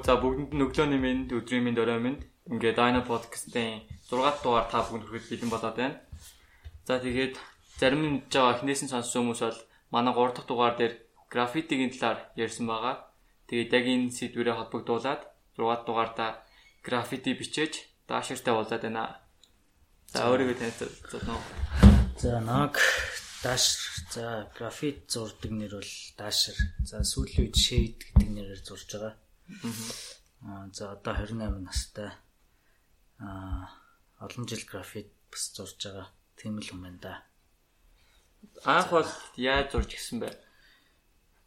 За бүгдэнд нь өглөөний минь, өдрийн минь, орой минь. Ингээд Dino podcast-ийн 6 дугаар та бүхэнд хүрэхэд бэлэн болоод байна. За тэгээд зарим нь жаа эхнээс нь сонссон хүмүүс бол манай 3 дахь дугаар дээр граффитигийн талаар ярьсан байгаа. Тэгээд яг энэ сэдвэрээ холбогдуулаад 6 дугаартаа граффити бичээж дааширтай болоод байна. За өөрийгөө танилцуулна уу? За наг даашир за графит зурдаг нэр бол даашир. За сүүлийн үед shade гэдэг нэрээр зурж байгаа. Аа за одоо 28 настай. Аа олон жил графит бас зурж байгаа. Тийм л юм байна да. Анх бол яаж зурж гисэн бэ?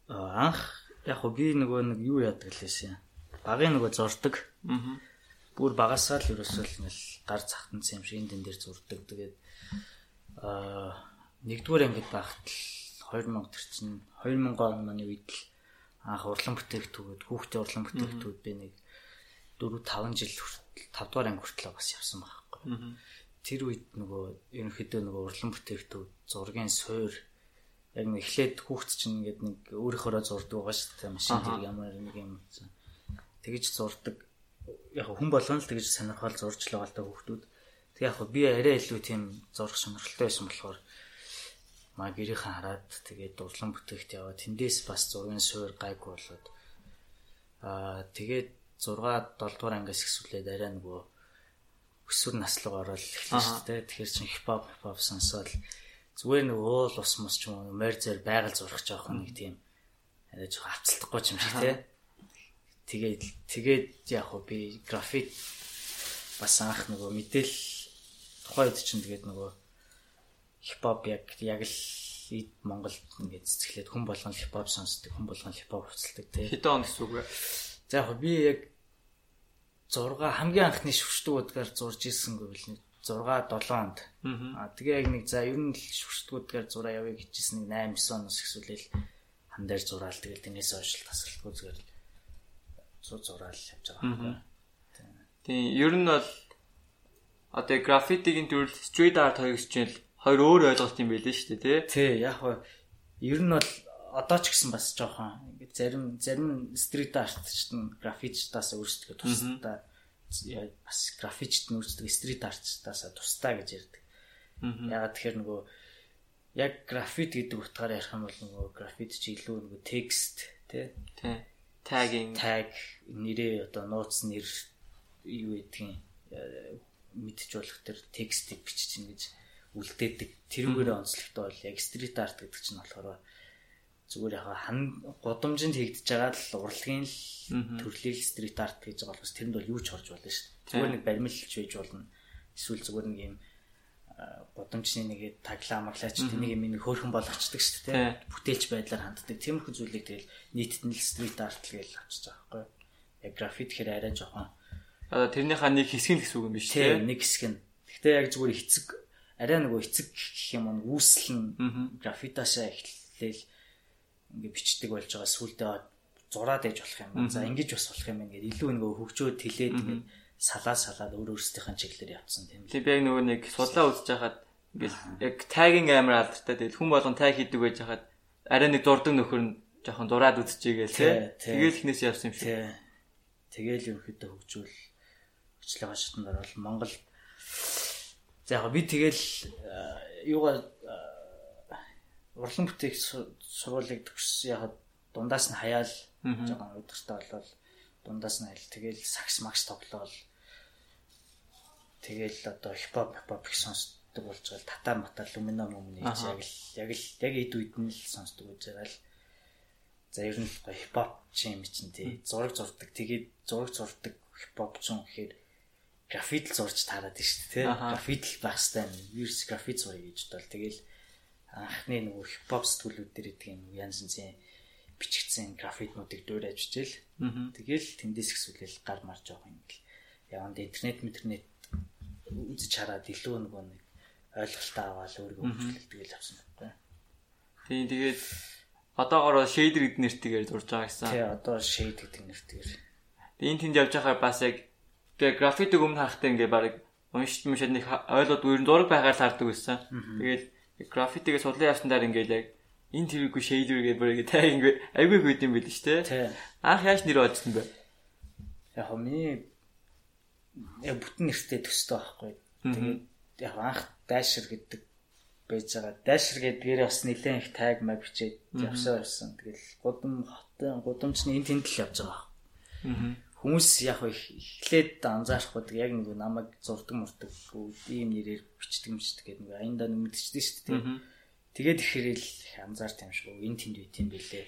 Аа анх яг хөө би нөгөө нэг юу яадаг лээсэн. Багын нөгөө зурдаг. Аа. Бүр багасаа л ерөөсөө л гар захтанц юм шиг энэ дээр зурдаг. Тэгээд аа нэгдүгээр ангид багт л 2000 төр чинь 2000 он оны үед л анх урлан бүтээгтүүд хүүхдийн урлан бүтээгтүүд би нэг 4 5 жил хүртэл 5 дугаар анги хүртэл бас явсан байхгүй. Тэр үед нөгөө ерөнхийдөө нөгөө урлан бүтээгтүүд зургийн суур яг нэг эхлээд хүүхд чинь ингээд нэг өөрийнхөө зурдаг байгаа шүү дээ машин зэрэг ямар нэг юм. Тэгэж зурдаг. Яг хүн болгоно л тэгэж сонирхол зурж л байгаа л да хүүхдүүд. Тэг яг би арай илүү тийм зурх сонирхолтой байсан болохоор маа гэрийнхэн хараад тэгээд дурлан бүтээгт яваа. Тэндээс бас зургийн суур гайгүй болоод аа тэгээд 6 7 дугаар ангиас ихсүүлээд арай нөгөө өсвөр наслаг ороод эхэлсэн шүү дээ. Тэгэхээр чин хипхоп хипхоп сонсоод зүгээр нэг уул ус мус ч юм уу морь зэр байгаль зурах жоох нэг тийм арай жоох авцалтахгүй юм шиг те. Тэгээд тэгээд яг хөө би графит бас анх нөгөө мэдээл тухайн үед чинь тэгээд нөгөө хипхоп яг яг л Монголд ингээд цэцгэлээд хүн болгон хипхоп сонсдог, хүн болгон хипхоп хувцалдаг тий. Хэдэн он гэсэн үг вэ? За яг би яг 6 хамгийн анхны шүршдгүүдгээр зурж ирсэн гэвэл нэг 6 7 онд. Аа тэгээ яг нэг за ер нь шүршдгүүдгээр зураа явъя гэжсэн нэг 8 9 оноос ихсүүлэл хан дээр зураал тэгэл тэрнээс хойш тасралтгүй зүгээр зур зураал явж байгаа. Тийм ер нь бол одоо граффитигийн төрөл street art хоёр гэж чинь хоёр өөр ойлголт юм байл шүү дээ тий. Тий яг хөө ер нь бол одоо ч гэсэн бас жоохон ингээд зарим зарим стрит артчт нь графичтаас өөрсдөө тусдаа бас графичт нь өөрсдөө стрит артчтаас тусдаа гэж ярьдаг. Ягаад тэгэхээр нөгөө яг графит гэдэг утгаараа ярих юм бол нөгөө графит чи илүү нөгөө текст тий. Тий. Tagging tag нэрээ одоо нууц нэр юу гэдгийг мэдчихүүлэх төр текстийг бичиж ингэж үлдээдэг. Тэрүүгээр онцлогтой бол яг стрит арт гэдэг чинь болохоор зүгээр яг хан гудамжинд хийгдэж байгаа л урлагийн төрлийг стрит арт гэж байгаа болохос тэрэнд бол юу ч орж болно шүү дээ. Зүгээр нэг баримлж байж болно. Эсвэл зүгээр нэг юм гудамжны нэг таглаа маглаач тэнийг юм нэг хөөрхөн болгочдөг шүү дээ. Бүтээлч байдлаар ханддаг. Тиймэрхүү зүйлийг тэгэл нийтэд нь л стрит арт л гэж авчиж байгаа байхгүй. Яг графит гэхээр арай жоохон тэрнийхээ нэг хэсэг нь гэсэн үг юм биш үү? Нэг хэсэг нь. Гэхдээ яг зүгээр эцэг арай нөгөө эцэг гэх юм уу үүсэл нь графитаасаа эхлээл ингээ бичдэг болж байгаа сүулдэ зураад ээж болох юм. За ингэж бас болох юм ингээд илүү нөгөө хөгжөөд тэлээд ингээд салаа салаад өөр өөрсдийнхээ чиглэлээр явцсан тийм. Тийм яг нөгөө нэг судлаа үзэж хахад ингээд яг тагинг амар алдартай тэгэл хүн болгон таг хийдэг байж хахад арай нэг дурдаг нөхөр нь жоохон дураад үзчихээгээл тий. Тэгэл ихнээс явсан юм шиг. Тэгэл ерөөхдөө хөгжөөл хөгжлөө хашитанд орол Монгол За яг би тэгэл юугаар урлан бүтээх сургуулийг төгссөн яг дундаас нь хаяал жоохон удиртай болол дундаас нь хайл тэгэл сакс макс тоглоол. Тэгэл одоо хипхоп хипхоп их сонсдог болж байгаа татар матар люмина мөмний яг л яг л яг эд үед нь л сонсдог гэж байгаа л за ер нь хипхоп чи юм чинь тий зураг зурдаг тэгээд зураг зурдаг хипхоп ч юм гэхээр графит л зурж таарад шүү дээ графит л байх хэвээр вирус графит зуръя гэж бол тэгэл анхны нөгөө хипхоп сэтгүүлүүд дээр идэг юм янз янзын бичигдсэн графитнуудыг дуурайж бичээл тэгэл тэндээс ихсүүлэл гар марж байгаа юм гэл. Яванд интернет интернет үзэж хараад илүү нөгөө нэг ойлголтоо аваад өөрийгөө хөгжүүлдэг л авсан байна. Тийм тэгээд одоогоор шейдер гэдэг нэртэйгээр зурж байгаа гэсэн. Тий одоо шейд гэдэг нэртэйгээр. Тэгээд тэнд явж байхаар бас яг тэгээ графитик өмнө харахтай ингээ баг уншиж мушаад нэг ойлгоод ер нь зураг байгаар хардаг байсан. Тэгээд графитикээ судлаа явсан дараа ингээл яг энэ тэрэггүй шейдер гэдэг бүр ингээ таг ингээ айгүй хүйд юм байл шүү дээ. Анх яаж нэр олжсон бэ? яг миний яг бүтэн нэртэй төстэй байхгүй. Тэгээд яг анх дайшир гэдэг байж байгаа. Дайшир гэдгээр бас нэлээд их таг маг бичээд явсаар байсан. Тэгэл гудам хотын гудамчны энэ тэнд л явж байгаа. Аа. Хүмүүс яг их эхлээд анзаарахгүй яг нэг намайг зурдаг мурдаг ийм нэрээр бичдэг мчдэг гэдэг нэг аяндаа нүмдчихсэн шүү дээ. Тэгээд ихээр л анзаарт юм шиг энэ тэнд үйт юм бэлээ.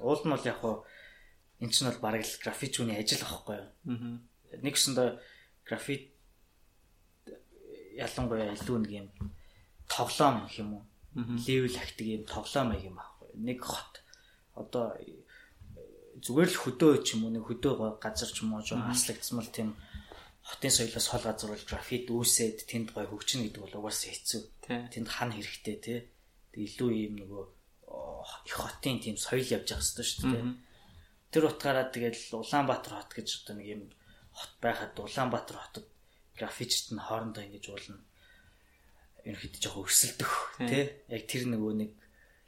Уул нь бол яг хуу эн чинь бол бараг л графичууны ажил аахгүй юу. Нэгсэндээ графит ялангуяа илүү нэг юм тоглоом гэх юм уу? Левел ахдаг юм тоглоом юм аахгүй нэг хот. Одоо зүгээр л хөдөө ч юм уу нэг хөдөө газар ч юм уу жоо аслагдсмал тийм хотын соёлоос хол газар бол графит үүсээд тэнд гой хөгжинэ гэдэг бол угаасаа хэцүү. Тэнд хан хэрэгтэй те илүү юм нөгөө их хотын тийм соёл явж байгаа хэрэгтэй шүү дээ тэр утгаараа тэгэл Улаанбаатар хот гэж одоо нэг юм хот байхад Улаанбаатар хотод графичт нь хоорондоо ингэж уулна. Ерөнхийдөө жоохон өрсөлдөх тий. Яг тэр нөгөө нэг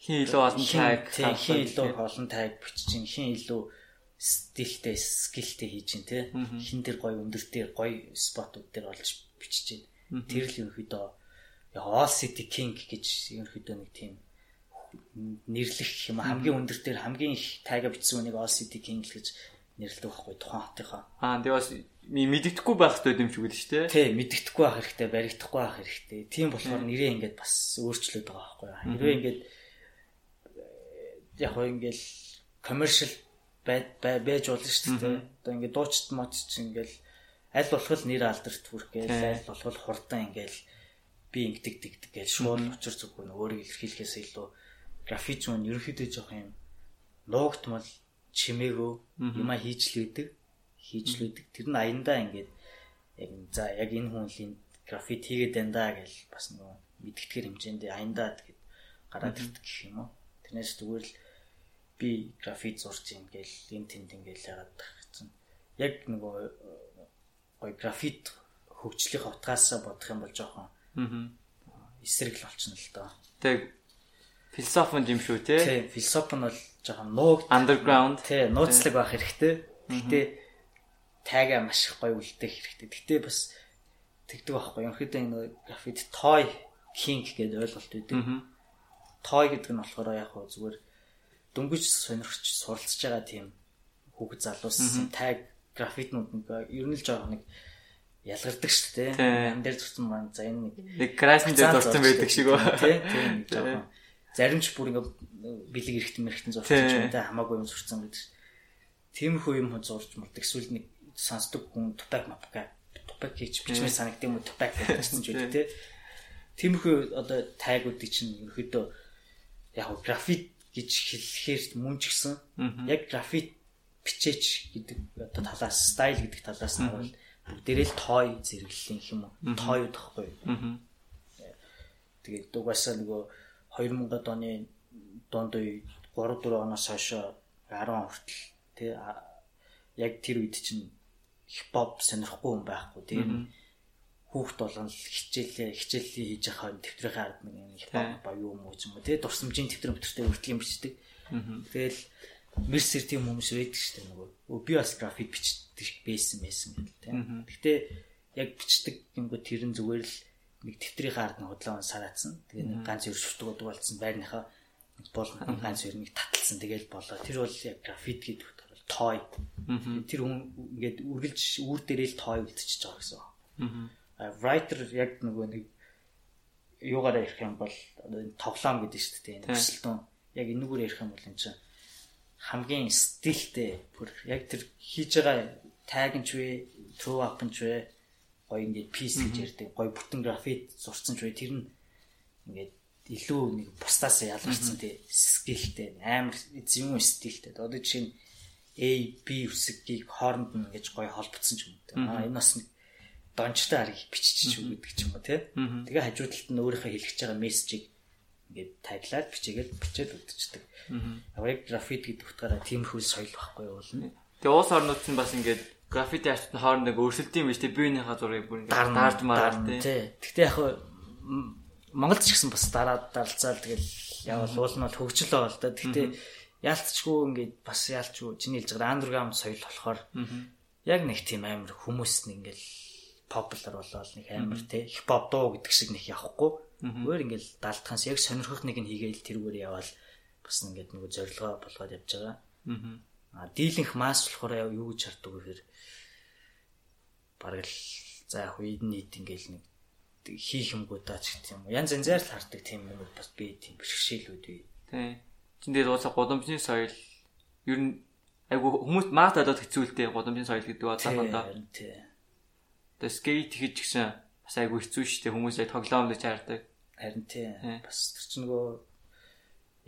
хин илүү олон таг хин илүү олон таг бичиж хин илүү стилтэй скилтэй хийж ин тий. Хин дээр гоё өндөртэй гоё спотууд дээр олж бичиж ин. Тэр л ерөнхийдөө All City King гэж ерөнхийдөө нэг тийм нэрлэх юм хамгийн өндөр дээр хамгийн их тайга бичсэн үнийг All City King гэж нэрлэдэг байхгүй тухайн хотынхаа. Аа тэгээ бас мэддэхгүй байх хэрэгтэй юм шиг үү шүү дээ. Тий, мэддэхгүй байх хэрэгтэй, баригдахгүй байх хэрэгтэй. Тийм болохоор нэрээ ингээд бас өөрчлөд байгаа байхгүй. Хэрвээ ингээд яг хөө ингээд commercial байж болно шүү дээ. Одоо ингээд дуучт мод чинь ингээд аль болох нэр алдарт хүргээл аль болох хурдан ингээд би ингэдэг дэгдэг гэж шууд учир зүггүй өөрийг илэрхийлэхээс илүү график зүүн ерөөхдөө жоох юм. Нуугтмал чимээгөө юма хийжлээдэг хийжлээдэг. Тэр нь аяндаа ингээд яг за яг энэ хүнлийн графит хийгээд байна да гэж бас нөгөө мэдгэтгэр хэмжээнд аяндаа тэгэд гараад ирдэг гэх юм уу. Тэрнээс зүгээр л би графит зурж юм гээл энэ тэнд ингээл яагаад тахчихсан яг нөгөө гой графит хөгжлийн утгаас бодох юм бол жоохон аа эсрэг л болчихно л доо тэг философи юм шүү те тий философи нь бол жоохон нууг underground тий нууцлаг байх хэрэгтэй. Гэтэ тайга маш их гоё үлдэх хэрэгтэй. Гэтэ бас тэгдэг байхгүй. Ерөнхийдөө энэ графит toy king гэдэг ойлголт үүдээ. Toy гэдэг нь болохоор яг хөө зүгээр дөнгөж сонирхч суралцж байгаа тийм хүүхэд залуус таг графитнууд нэг ер нь л жоохон нэг ялгардаг шүү дээ. Ам дээр зурсан маань за энэ нэг нэг красн дээр дурсан байдаг шиг ба. Тий, тий нэг жоохон зарим ч бүр ингээ бэлэг эрэхтэн мэрэгтэн зурчих юм да хамаагүй юм зурцсан гэдэг. Тиймэрхүү юм зурж мурдаг эсвэл нэг сонсдог хүн тупак мапка тупак гэж бичмээр санагддаг юм уу тупак гэсэн ч үү те. Тиймэрхүү одоо тайгуудыг чинь ерөөдөө яг графит гэж хэлэхээр мөн ч гэсэн яг графит бичээч гэдэг одоо талаас стайл гэдэг талаас нь бол бүгдээрээ л той зэрэглэлийн юм уу? Той удахгүй. Тэгээд угаасаа нөгөө 2000-ад оны дунд үе 3 4 оноос хойш 10 он хүртэл тий яг тэр үед чинь хипхоп сонирхгүй хүн байхгүй. Тий хүүхд болгон хичээлээ хичээлээ хийж байгаа тэмдрийн ард нэг хипхоп ба юу юм уу юм тий дурсамжийн тэмдрэн мэтэртэй хүртэл юм бичдэг. Тэгэл мерсер тийм хүмүүс байдаг шүү дээ нөгөө. Би бас график бичдэг байсан байсан гэдэг тий. Гэтэ яг бичдэг юмгоо тэр нь зүгээр л нэг тэмдрийн ард нь худлаа сараацсан. Тэгээ нэг ганц ер шүтгүүд болсон байрныхаа бол ганц ер нэг таталсан. Тэгээл болоо. Тэр бол яг графит гэдэг бол той. Тэр хүн ингээд үргэлж үр дээрээ л той үлдчихэж байгаа гэсэн. Writer яг нөгөө нэг юугаараа ярих юм бол тоглоом гэдэг шүү дээ. Энэ төсөлтөн яг энэгээр ярих юм бол энэ чинь хамгийн стилтэй бүр яг тэр хийж байгаа таг нь ч вэ, throw up нь ч вэ гоё ингээд пис гэж ярьдаг гоё бүтэн графит зурцсан ч бай тэр нь ингээд илүү нэг бусдаас ялгарсан тий скилтэй амар зүүн стилтэй. Одоо жишээ нь A B үсгийг хооронд нь ингэж гоё холбогдсон ч юм уу. Аа энэ бас нэг дончтой ариг бичиж үг гэдэг ч юм уу тий? Тэгээ хажуу талд нь өөрийнхөө хэлэх гэж байгаа мессежийг ингээд таглаад бичээгээл бичээд өгдөгчдөг. Яг графит гэдэг утгаараа тиймэрхүү соёл байхгүй юу болно. Тэгээ уус орнууд нь бас ингээд граффити артны хооронд нэг өрсөлдөд юм биш тий? Биенийхээ зургийг бүр ингээд даарж мараад тий. Гэхдээ яг Монголд ч гэсэн бас дараа даралцаал тэгэл явал уул нь бол хөгжил байгаа л да. Гэхдээ яалтчгүй ингээд бас яалчгүй чиний хэлж байгаа андерграунд соёл болохоор яг нэг тийм амар хүмүүс нэг ингээл popular болоод нэг амар те хипхоп дуу гэдэг шиг нэг явахгүй. Өөр ингээл даалтахаас яг сонирхох нэг нь хийгээл тэрүүгээр яваал бас ингээд нөгөө зорилгоо болгоод явж байгаа. Аа дийлэнх масс болохоор юу гэж харддаг вэ гэхээр бараг л за яг үед нийт ингээл нэг хийх юмгуудаа ч гэх юм. Янз янзаар л хардаг тийм юм бас би тийм бэрхшээлүүд бий. Тий. Чин дээр уусаа годомжны соёл ер нь айгу хүмүүс мат одод хэцүүлтэй годомжийн соёл гэдэг бодлоо доо. Тий. Тэгээ скейт хийж гисэн бас айгу хэцүү шүү дээ хүмүүс яг тоглоом гэж хайрдаг. Харин тий. Бас тэр чинь нөгөө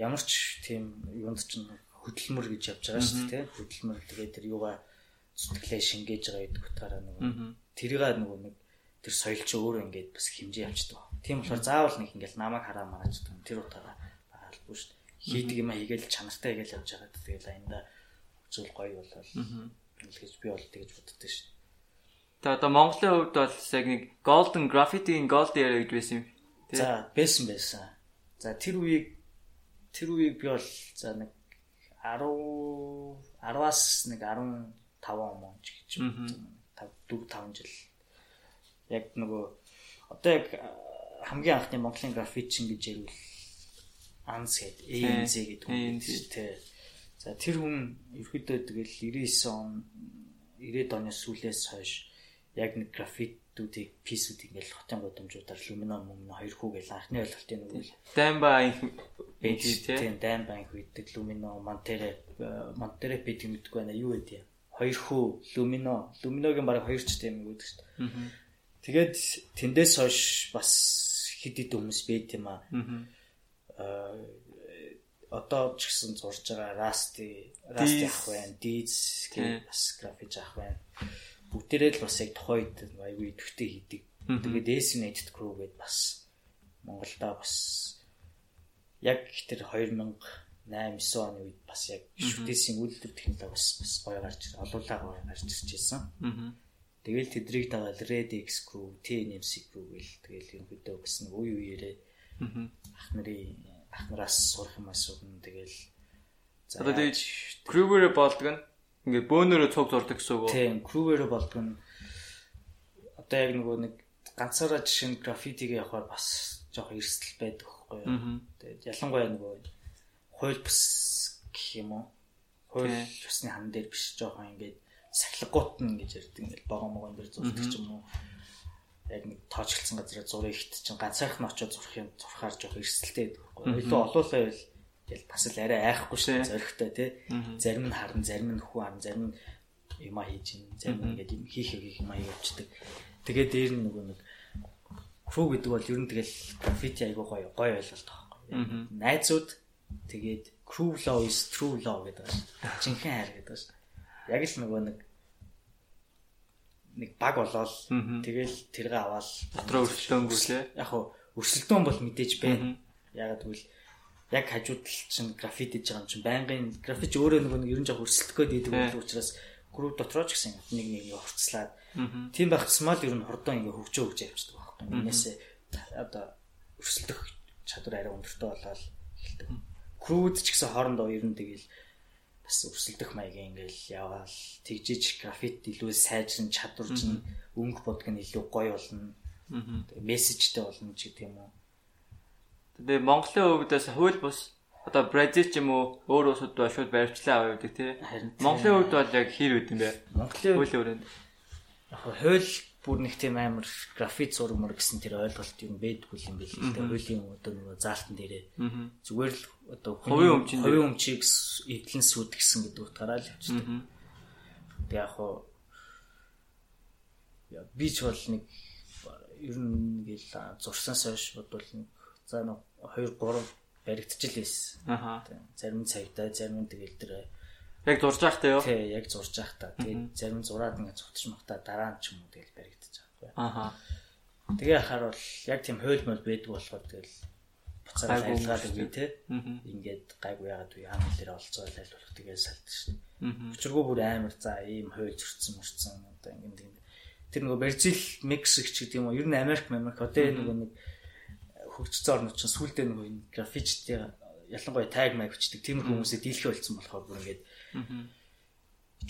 ямар ч тийм юунд чинь хөдөлмөр гэж явж байгаа шүү дээ. Хөдөлмөр тэгээ тэр юугаа зүтгэлээ шингээж байгаа гэдэг утгаараа нөгөө тэрийг нөгөө нэг тэр соёл чи өөрөө ингээд бас хэмжээ явчихдаг. Тийм болохоор заавал нэг ингээд намайг хараа мараач тэр утгаараа багаалгүй шүү дээ. Хийдэг юм а хийгээл чанартай хийгээл явж байгаа. Тэгэл аянда зүйл гоё болол гэж би бол тэгж боддог шүү. Тэгээ одоо Монголын хувьд бол яг нэг golden graffiti-ийн gold era гэж байсан юм. За, байсан байсан. За, тэр үеийг тэр үеийг би бол за нэг 10 10-аас нэг 15 он ч гэж 5 4 5 жил. Яг нөгөө одоо яг хамгийн анхны Монголын граффитчин гэж ярил Анс гэдэг ANC гэдэг хүн тий. За тэр хүн ерөөдөө тэгэл 99 он 90-ад оны сүүлээс хойш яг нэг граффитүүдийг писүүд ингээл хотын гудамжуудаар люмино мөнгө хоёр хүү гэл анхны ойлголтын нэг үл. Даймба анх бэж тий. Даймба анх үйдэг люмино монтере монтере бид мэдгүй байна юу гэдэг юм. Хоёр хүү люмино люминогийн баг хоёр ч тийм үг гэдэг шүү дээ. Тэгээд тэндээс хойш бас хэд хэд хүмүүс байт юм аа. Аа одоо ч гэсэн зурж байгаа Rusty, Rusty ах байна, Deeds гэх бас графич ах байна. Бүгдээрээ л бас яг үед аюу идэвхтэй хийдэг. Тэгээд Designated Crew гэдээ бас Монголда бас яг тэр 2008 9 оны үед бас яг шүтээсийн үйлдвэр технологи бас бас гоё гарч олуулаа гоё гарч ирж байсан. Тэгэл тэдрийг дагаад Red X Crew, TNMC Crew гэл тэгэл ерөнхийдөө нэг үе үеэрээ ах нарын ах нараас сурах юм асууна тэгэл за одоо тэгж Kruger болдог нь ингээд бөөнөрөө цуг зурдаг гэсэн үг? Тийм, Kruger болдог нь одоо яг нөгөө нэг ганцаараа жишээ нь граффитиг явахаар бас жоох эрсдэл байдаг байхгүй юу? Тэгээд ялангуяа нөгөө хууль бус гэх юм уу? Хууль ёсны хан дээр биш жоохон ингээд сахилгагуут нь гэж ярьдаг ингээд богоо могон дээр зурдаг ч юм уу? яг нэг тоочглсон газараа зургийг ихт чинь ганцаарх нь очиод зурх юм зурхаар жоох эрсдэлтэй байдаг байхгүй. Илүү олоолаа байл тэгэл бас л арай айхгүй шүү дээ зоригтой тий. Зарим нь харна, зарим нь хүү харна, зарим нь юм хийж ин, зарим нь ингээд юм хийх хийх юм а явуулдаг. Тэгээд дээр нь нөгөө нэг crew гэдэг бол ер нь тэгэл граффити айгуу гоё гоё ойлголт байхгүй. Найзууд тэгээд crew law is true law гэдэг байна. Жинхэнэ хайр гэдэг байна. Яг л нөгөө нэг нэг баг болоод тэгэл тэргээ аваад дотроо өрсөлдөөнгүү лээ. Яг хөө өрсөлдөөн бол мэдээж байна. Яг тэгвэл яг хажууд л чинь графит хийж байгаа юм чинь байнгын графич өөрөө нэг ерөн жоо өрсөлдөх гээд идэг учраас групп дотроо ч гэсэн нэг нэг хурцлаад тийм байх тусмаа л ер нь хурдан ингээ хөгжөө хөгж явчихдаг байхгүй. Энээсээ одоо өрсөлдөх чадвар арай өндөртэй болоод эхэлдэг. Крүүд ч гэсэн хоорондоо ер нь тэгэл бас өрсөлдөх маягийн ингээл яваал тэгжиж графит илүү сайжрын чадвар чинь өнгө бодг нь илүү гоё болно. Мессежтэй болно ч гэдэг юм уу. Тэгээ Монголын хувьдаас хууль бус одоо Бразил ч юм уу өөр улсууд ба шууд баримтлаа аваа гэдэг тий. Монголын хувьд бол яг хэр үүд юм бэ? Монголын хууль өрөөнд. Яг хууль бүр нэг тийм амар графит зураг мөр гэсэн тэр ойлголт юм байдгүй юм байл л дээ. Хуулийн одоо нөгөө заалтан дээрээ зүгээр л одоо хувийн өмчийн хувийн өмчийг эдлэн сүдгсэн гэдэг утгаараа л явчихдаг. Тэг яг хуу би ч бол нэг ер нь ингээл зурсанаас хойш бодвол нэг за нэг 2 3 баригдчихл байсан. Аха. Зарим цагтаа зарим тэгэл тэр Яг зурж байхдаа юу? Тий, яг зурж байхдаа. Тэгээд зарим зураад ингээд цогтч махта дараа нь ч юм уу тэгэл байгаа байхгүй. Аха. Тэгээ ахаар бол яг тийм хууль мөл байдаг болохоор тэгэл буцаад айлгаад үгүй те. Ингээд гайгүй яагаад үе хаан дээр олцоод айлуулах тэгээ салдаг шин. Өчиргөө бүр амар за ийм хууль зөрчсөн мөрчсөн одоо ингээд тэр нөгөө Бразил, Мексик ч гэдэг юм уу ер нь Америк, Америк одоо нөгөө нэг хөгжсөн орнууд чинь сүулдэ нөгөө энэ графичтэй ялангуяа таг маг бичдэг. Тийм хүмүүсээ дийлхэ болцсон болохоор бүр ингээд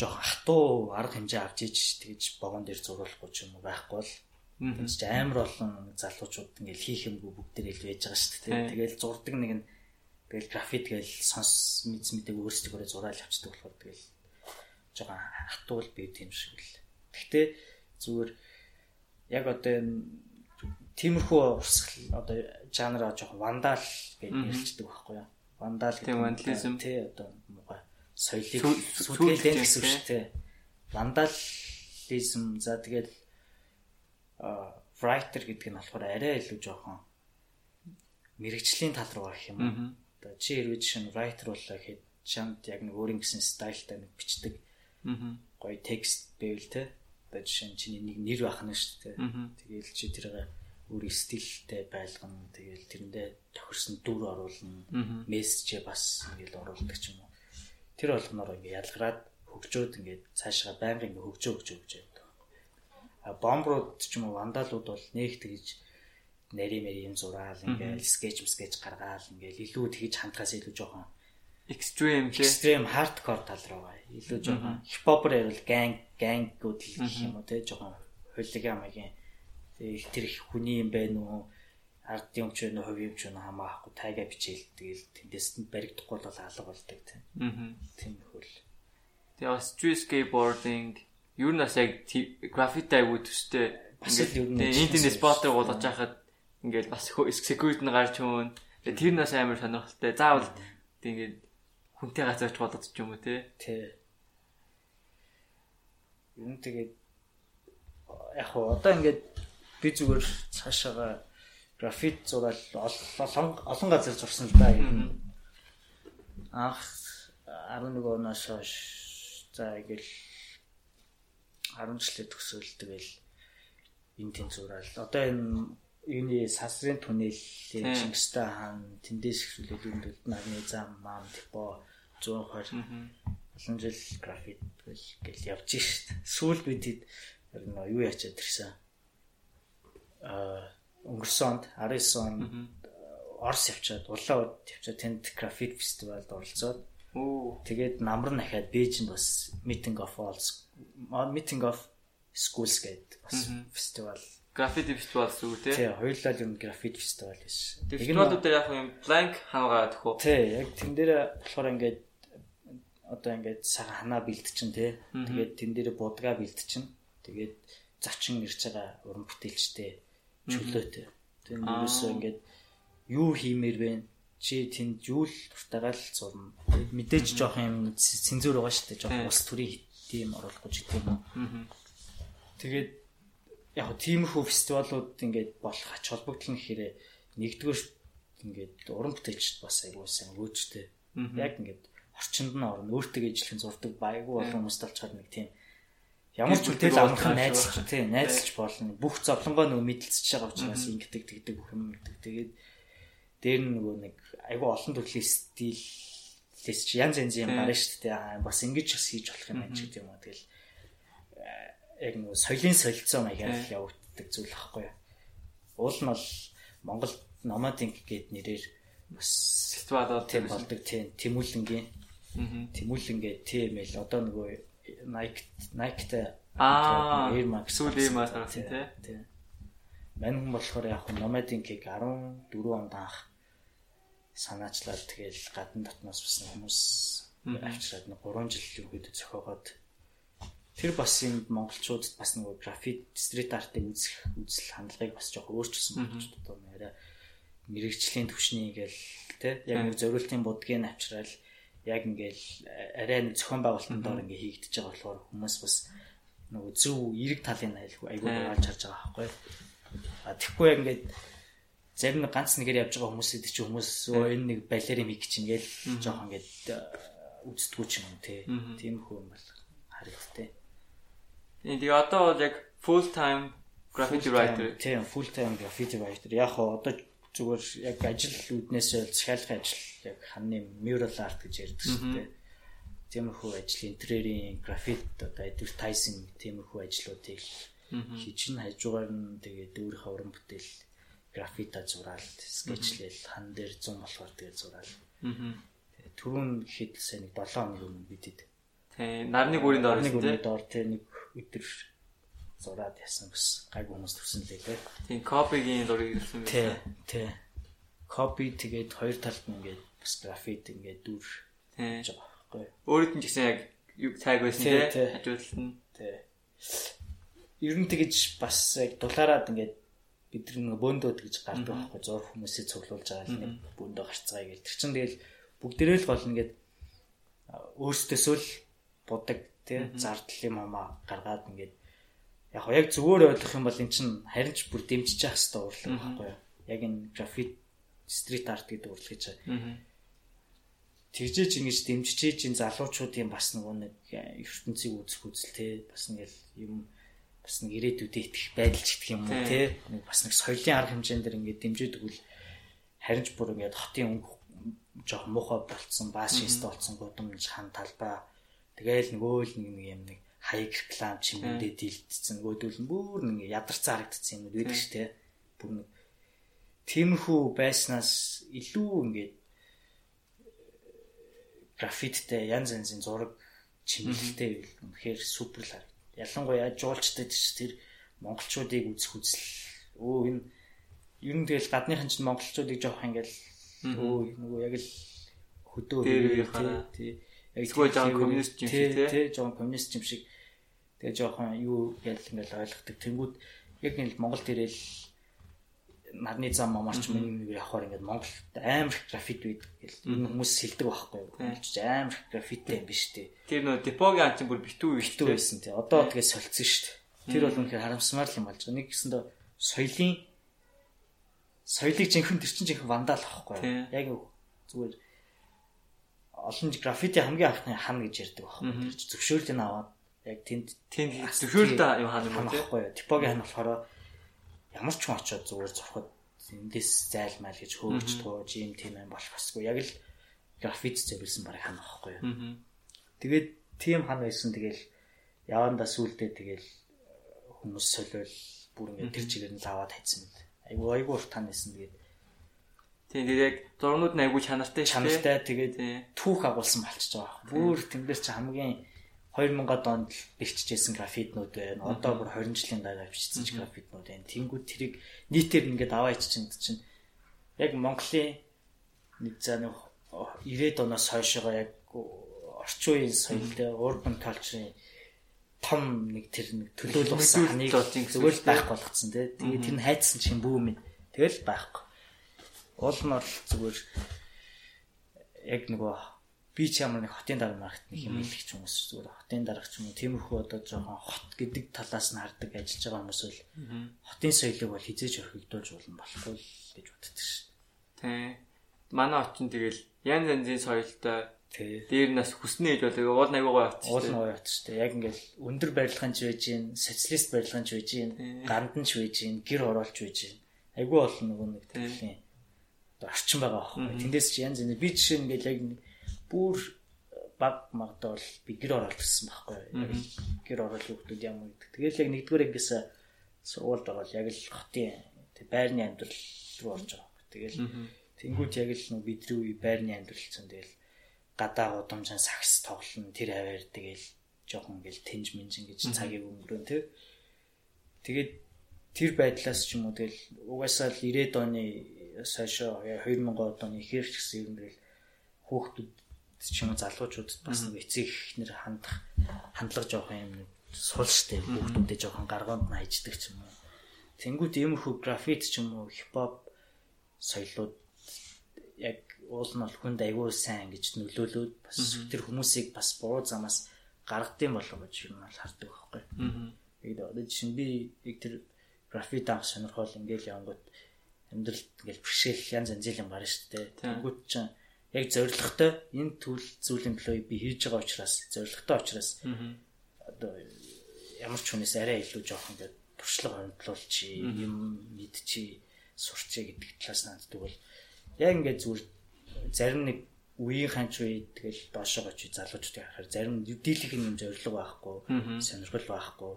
жоох хатуу арга хэмжээ авч иж тэгж богон дээр зурулахгүй ч юм уу байхгүй бол. Тэгж амар олон залуучууд ингээл хийх юмгүй бүгдээр ил байж байгаа шүү дээ. Тэгэл зурдаг нэг нь тэгэл графит гээл сонс мэдс мэдэг өөрсдөө зураал авчдаг болохоор тэгэл жоохон хатуул би тийм шиг л. Гэхдээ зүгээр яг одоо энэ тиймэрхүү урсгал одоо жанраа жоохон вандал гэж нэрлэдэг байхгүй юу? Вандал гэдэг. Тийм вандализм. Тий одоо муухай соёлыг сүйтгэл гэсэн үг шүү дээ. Вандализм за тэгээд а writer гэдэг нь болохоор арай илүү жоохон мэрэгчлийн тал руу гэх юм уу. Одоо чи хэрвээ жишээ нь writer боллоо гэхэд чамд яг нэг өөрийн гэсэн стайлтай нэг бичдэг. Аа. Гоё текст байвал те. Одоо жишээ нь чиний нэг нэр байх нь шүү дээ. Тэгээл чи тэргээ өөрийн стилтэй байлгана. Тэгээл тэрэндээ тохирсон дүр оруулна. Мессежээ бас ингээл оруулдаг ч юм уу. Тэр болгоноор ингээ ялгараад хөгжөөд ингээ цаашаа байнга ингээ хөгжөө хөгжөө хөгжөө байдаг. А бомбрууд ч юм уу вандалууд бол нэг тэгж нари мэри юм зураал ингээ скетч скетч гаргаал ингээ илүү тэгж хандхаас илүү жоохон extreme extreme hardcore тал руу илүү жоохон хипхопор ярил gang gangүүд л гэх юм уу те жоохон хулиган маягийн тэр их хүний юм байна уу ард юм ч өнө хувь юм ч өнө хамаахгүй тайга бичээл тэгэл тэндээс нь баригдахгүй бол алга болдог тийм. Аа. Тийм хөл. Тэгээ street skateboarding юу нь бас яг графит айгуу төстэй бас л юу нь интернет спотер болгож байхад ингээл бас security нь гарч хөөн. Тэр нас амар сонирхолтой. Заавал тэгээд хүнтэй газарч бодож ч юм уу те. Тий. Юу тэгээд яг хоо одоо ингээд би зүгээр цаашаага графит зураал олон олон газар зурсан л да. Анх 11 оноос хойш за ингээл 10 жилийн төгсөөл тэгэл энэ тэн зураал. Одоо энэ юуны сасрын түнэлийн Чингистай хаан тэндээс эхлүүлээд үндэлт нарны зам маам депо 120 олон жил графит гэл явж шít. Сүүл бидэд юу ячаад ирсэн. Өнгөрсөн онд 19 он Орос явчаад улаан ud явчаад тэнд графит фестивалд оролцоод тэгээд намар нахаад Бээжинд бас meeting of all meeting of schools гэдэг бас фестивал граффити фестивал зүг тий. Тий, хоёулаа л юм граффити фестивал байсан. Фестивалууд дээр яг юм blank хаагаа төхөө. Тий, яг тэн дээр болохоор ингээд одоо ингээд сага ханаа бэлдчихэн тий. Тэгээд тэн дээр будгаа бэлдчихэн. Тэгээд зачин ирж байгаа уран бүтээлчтэй чөлөөтэй. Тэр нэрээсээ ингээд юу хиймээр вэ? Чи тэнд юу л дуртайгаа л зурна. Мэдээж жоох юм цензур байгаа шүү дээ. Жоох ус төрийн тийм оруулахгүй ч гэдэг юм уу. Тэгээд яг тиймэрхүү фестивалууд ингээд болох ач холбогдол нь гэхээр нэгдүгээр ингээд уран бүтээлчд бас айгуу сайн өөжтэй. Яг ингээд орчинд нь орно. Өөртөө ижлэхэн зурдаг байгуу олон хүмүүст олчаад нэг тийм Ямар ч үтэл амарх найзч тий найзч болно. Бүх зовлонгоо нөгөө мэдлцэж байгаа учраас ингэдэг тэгдэг бүх юм гэдэг. Тэгээд дээр нь нөгөө нэг айгүй олон төрлийн стил лээс чи янз янзын юм гарна шүү дээ. Бас ингэж бас хийж болох юм байна ч гэдэг юм аа. Тэгэл э, яг нөгөө соёлын солилцоо маягаар явагддаг зүйл байхгүй юу. Уул нь бол Монгол номадинг гэд нэрээр бас фестивалууд тийм болдог тийм тэмүүлэнгийн тэмүүлэнгээ тийм ээ л одоо нөгөө Nike Nike-тай аа Air Max. сүүл Air Max гарсан тий. Мань хүн болохоор яг Nomad-ийн кек 14 онд анх санаачлаад тэгэл гадна дотноос бас хүмүүс авчираад нэг 3 жил үгээд зөхиогоод тэр бас юм монголчуудад бас нөгөө графит стрит артыг үзэх үзэл хандлагыг бас жоох өөрчилсөн болж одоо нэрэ мэрэгчлийн төвшний ингээл тий. Яг нэг зориултын будгийг авчираад яг ингээл арай нэг зохион байгуулалтын доор ингээ хийгдэж байгаа болохоор хүмүүс бас нөгөө зөв эрэг талын айлгүй айгүй хаалж харж байгаа байхгүй. А тэгэхгүй яг ингээд зарим нэг ганц нэгээр явж байгаа хүмүүсэд чи хүмүүс энэ нэг балерин миг чинь гээл жоохон ингээд үздэггүй ч юм те. Тийм хөө юм бол харагдтыг. Тэгээ одоо бол яг full time graffiti writer. Тийм full time graffiti writer. Яг одоо зүгээр яг ажил үүднээс захиалгын ажил яг ханы mural art гэж ярьдаг шүү дээ. Тиймэрхүү ажил интерьерийн графит одоо advertising тиймэрхүү ажлуудыг хийж н хажуугаар нь тэгээд өөрийнхөө уран бүтээл графита зураал, скетчлэл хан дээр 100 болохоор тэгээд зураал. Түрүүн гэхэд сайн нэг 7 хоног өмнө бидэд. Тий, нарны гүрийн доор нэг өдөр зураад ясан бас гайг хүмүүс төрсөн лээ тий. Тийм, копигийн зургийг ирсэн Тий, байсан. тий. Копи тэгээд хоёр талд нь ингээд бас графит ингээд дүр Тий. гэж байгаа байхгүй. Өөрөд нь ч гэсэн яг юу цайг байсан Тий, тий. тий. Хажуудалт нь. Тий. Ер нь тэгэж бас яг дулаараад ингээд бид нэг бөөндөөд гэж гардаг байхгүй зур хүмүүсийг цуглуулж байгаа нэг бөөндөө гарцгаая гэл. Тэр чинь тэгэл бүгдээрээ л гол а, өөрсдөөсөө л будаг тий зардал юм амаа гаргаад ингээд яг яг зүгээр ойлгох юм бол эн чинь харин ч бүр дэмжиж явах хэрэгтэй урлаг байхгүй юу. Яг энэ графит стрит арт гэдэг урлаг гэж Аа. тэгжээж ингэж дэмжиж чинь залуучуудын бас нөгөө нэг ертөнцийг үзэх үзэл те бас ингээл юм бас нэг ирээдүйдээ итгэх байдал ч гэх юм уу те. Бас нэг соёлын арга хэмжээнд дэр ингээд дэмжиж өгвөл харин ч бүр ингээд хотын өнгө жоох муухай болцсон бааш шистэ болцсон гудамж хан талбай. Тэгээл нөгөө л нэг юм нэг хаяг реклам ч юм уу дэ дилдсэн нь бүр нэг ядарцаа харагдсан юм байдаг ш те бүр нэг тиймэрхүү байснаас илүү ингээд графиттэй янз янзын зураг чимэглэлтэй байл үнэхээр супер л харагд. Ялангуяа жуулчдад ч тэр монголчуудыг үзэх үзэл. Өө энэ ер нь тэгэл гадныхан ч монголчуудыг жоох ингээл өө нөгөө яг л хөдөө Дээр үеийнхаараа. тий. Яг тийм коммунист юм шиг, тий? тий. жоон коммунист юм шиг тэгээ жоохон юу ял ингээл ойлгохдаг тэнгүүд яг нэг Монголд ирэл нарны зам амарч нэг явахаар ингээд Монголд амар графит үйд гэл хүмүүс сэлдэг байхгүй юу? Хэлж амар графиттэй юм биш тий Тэр нөө депогийн анчин бүр битүү битүү байсан тий одоо тэгээ солилцсон шүү дээ. Тэр бол үнэхээр харамсмаар л юм болж байгаа. Нэг гэсэндээ соёлын соёлыг жинхэнэ тэр чинь жинхэнэ вандал байхгүй юу? Яг зүгээр олон графити хамгийн анхны хан гэж ярьдаг байхгүй юу? Тэр чинь зөвшөөрлийг аваад яг тэнд Тийм зөвшөөрөлт юм хаана юм байхгүй типогийн хан болохоор ямар ч хүн очиод зүгээр зурхад эндээс зайлмаал гэж хөөгч тууж юм тийм юм болох басгүй яг л графит зориулсан баг хан байхгүй юу. Тэгээд тийм хан байсан. Тэгэл явандаа сүулдэ тэгэл хүмүүс солиол бүр ингээд тэр чигээр нь лаваад хайцсан. Мэт. Айгу айгу урт тань байсан. Тэгээд Тийм тэр яг зургнууд нь айгүй чанартай чанартай. Тэгээд түүх агуулсан болчихж байгаа. Бүр тэмдэр чи хамгийн 2000 онд бэлтжижсэн графитнууд байна. Одоо бүр 20 жилийн дараа бичсэн графитнууд байна. Тэнгүүд тэрийг нийтээр ингээд аваа иччихэнд чинь яг Монголын нэг заа нэг 90-ад оноос хойшоо яг орчин үеийн соёлтой urban culture-ийн том нэг тэр нэг төлөөлөлсөн ханыг Төлөөлөлт болж ингэсэн зүгээр л шүү дээ. байх болгоцсон тий. Тэгээд тэр нь хайцсан чинь бүүм юм. Тэгэл байхгүй. Уул нь бол зүгээр яг нөгөө би ч ямар нэг хотын дарга маркет нэг юм хэлэх ч хүмүүс зүгээр хотын дарга ч юм уу тиймэрхүү одоо жоохон хот гэдэг талаас нь хардаг ажиллаж байгаа хүмүүс бол хотын соёлыг бол хизээж орхигдуулж болно болохгүй гэж боддог шүү Тий. Манай очин тэгэл янз янзын соёлтой дээ. дээр нас хүснэ гэж бол уул айгүй гоё очсон Уул гоё бат шүү дээ. Яг ингээл өндөр барилгаан ч байж гин, социалист барилгаан ч байж гин, гандан ч байж гин, гэр ороолч байж гин. Айгүй бол нөгөө нэг төрлийн орчин байгаа байхгүй. Тэндээс чи янз янз би жишээ ингээл яг нэг бүр баг магадаа бол би гэр оролт гэсэн байхгүй. Гэр ороолын хүмүүс ямар гэдэг. Тэгэл яг нэгдүгээр ангиас сургуульд ороод яг л хотын тэг байрны амьдрал руу орж байгаа. Тэгэл тэнгууд яг л бидний үе байрны амьдрал чинь тэгэл гадаа удамжаа сакс тоглоно тэр хаваар тэгэл жоохон ингээл тэнж минж ингэж цагийг өнгөрөөн тий. Тэгээд тэр байдлаас ч юм уу тэгэл угаасаа л 90-ад оны сошо 2000 оны ихэр ч гэсэн юм тэгэл хүүхдүүд ч юм уу залуучуудад бас нэг эцэг ихнэр хандах хандлага жоохон юм сул штэ хүүхдүүдэд жоохон гаргуунд нь хайждаг ч юм уу. Тэнгүүд иймэрхүү графит ч юм уу хипхоп соёлууд яг уул нь бол хүнд аягүй сайн гэж нөлөөлөөд бас тэр хүмүүсийг бас буруу замаас гаргадсан болов гэж юм бол хардаг байхгүй. Аа. Яг одоо жишээ би яг тэр графит авах сонирхол ингээл явангууд амьдралд ингээл бэрхшээл янз янз юм гарна шүү дээ. Тэнгүүд чинь яг зоригтой энэ төл зүйлийн төлөө би хийж байгаа учраас зоригтой учраас одоо ямар ч хүнээс арай илүү жоох ингээд туршлага хөндлүүлчи юм мэдчи сурчи гэдэг талаас нь ханддаг бол яг ингээд зүгээр зарим нэг үеийн ханч үе тэгэл доошоо очиж залуучдыг харахаар зарим дийлэх юм зориг байхгүй сонирхол байхгүй.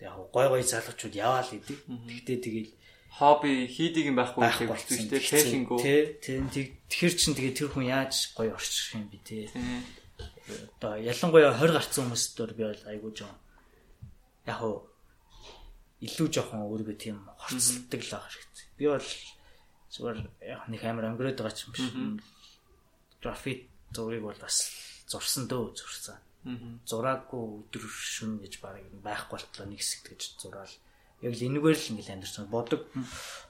Яг гой гой залуучууд яваал идэг тэгтээ тэгэл Хобби хийдэг юм байхгүй гэж хэлдэг шүү дээ. Фэшингүү. тий тий тэгэхэр чин тэгээ тэр хүн яаж гоё орчих юм бэ тий Тий. одоо ялангуяа 20 гарсан хүмүүс дээр би бол айгүй жоо яг хуу илүү жоохон өөрийгөө тийм хорцолдог л байгаа хэрэгтэй. Би бол зүгээр яг нэг амар өнгөрөөд байгаа ч юм биш. Графит зургийг бол бас зурсан дөө зурсан. Зураагүй өдөр шүн гэж баг байхгүй болтлоо нэг хэсэг гэж зураал. Яг л энэгээр л ингээл амьдэрсэн. Бодог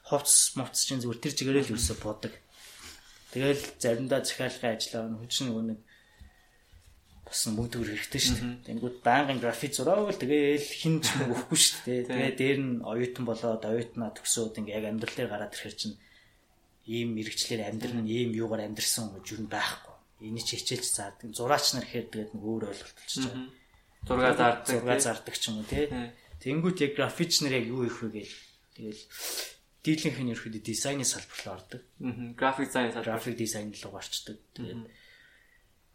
хувцс мовц чинь зүгээр тэр чигээрээ л ерөөсө бодог. Тэгэл заримдаа захиалгын ажиллаа хүчин нөгөө нэг бас мөнгөөр хэрэгтэй шүү дээ. Тэнгүүд байнгын график зураагүй л тэгээл хин ч мөнгө өгөхгүй шүү дээ. Тэгээ дээр нь оюутан болоод оюутнаа төгсөөд ингээ яг амьдрал дээр гараад ирэхэр чинь ийм мэрэгчлэр амьдрал нь ийм юугаар амьдрсан гэж юу байхгүй. Эний ч хичээлж заадаг. Зураач нар ихээр тэгээд нэг өөр ойлголт болчихж байгаа. Зураг зардаг. Зураг зардаг ч юм уу тий. Тэнгүүд яг графич нар яг юу их вэ гээл. Тэгэл дийлэнх нь ерөөхдөө дизайны салбар руу ордог. Аа. График дизайн салбар. График дизайн руу гарчдаг. Тэгээд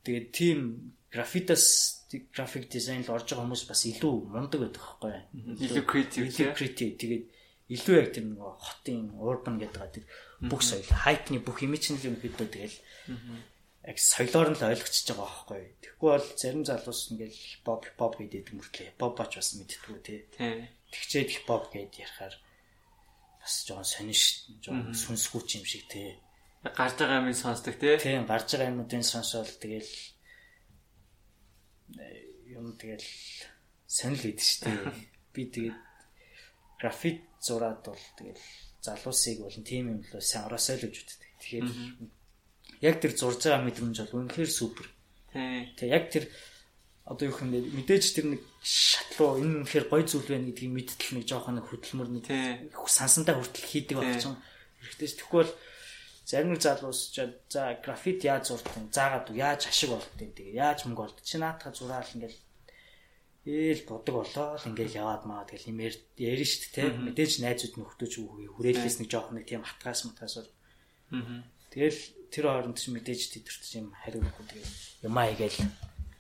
тэгээд тийм графитас график дизайн л орж байгаа хүмүүс бас илүү мундаг байдаг байхгүй юу? Илүү креатив. Илүү креатив. Тэгээд илүү яг тэр нэг хотын урбан гэдэг байгаа тэр бүх соёл хайпны бүх имиж нь юм хэд тэгэл яг соёлоор нь л ойлгочихж байгаа байхгүй? Тэгэхгүй бол зарим залуус ингээл хипхоп хипхоп гэдэг мөртлөө хипхоп бач бас мэдтгүү тий. Тэгчээд хипхоп гэдээ ярихаар бас жоохон сониш жоохон сүнсгүй юм шиг тий. Гарч байгаа юмыг сонсдог тий. Тийм гарч байгаа юмнуудын сонсоод тэгэл юм тэгэл сонир л идэв шүү дээ. Би тэгээд графит зураад бол тэгэл залуусыг бол тийм юм л сайн ороосой л гэж үздэг. Тэгэхээр яг тэр зурж байгаа мэдрэмж бол үнэхээр супер. Тэг яг тэр одоо юу хэмнэ мэдээж тэр нэг шатлуу энэ үнэхээр гоё зүйл байна гэдгийг мэдтэл нэг жоохон нэг хөдөлмөр нэг сансантай хүртэл хийдэг байх хэрэгтэй ш. Тэгэхгүй бол зарим нэг залуус за графит яаж зурдаг заагаад яаж ашиг болдгийг тэгээ яаж мөнгө болд чи наатах зураал ингээл ээл бодог болоо л ингээл яваад маа тэгэл юм ярина шүү дээ те мэдээж найзууд нөхдөөч хүрээлээс нэг жоох нэг тийм хатгаас матгаас бол тэгэл тэр хооронд ч мэдээж тедэрч юм хариу өгөх тэгээ юмаа игээл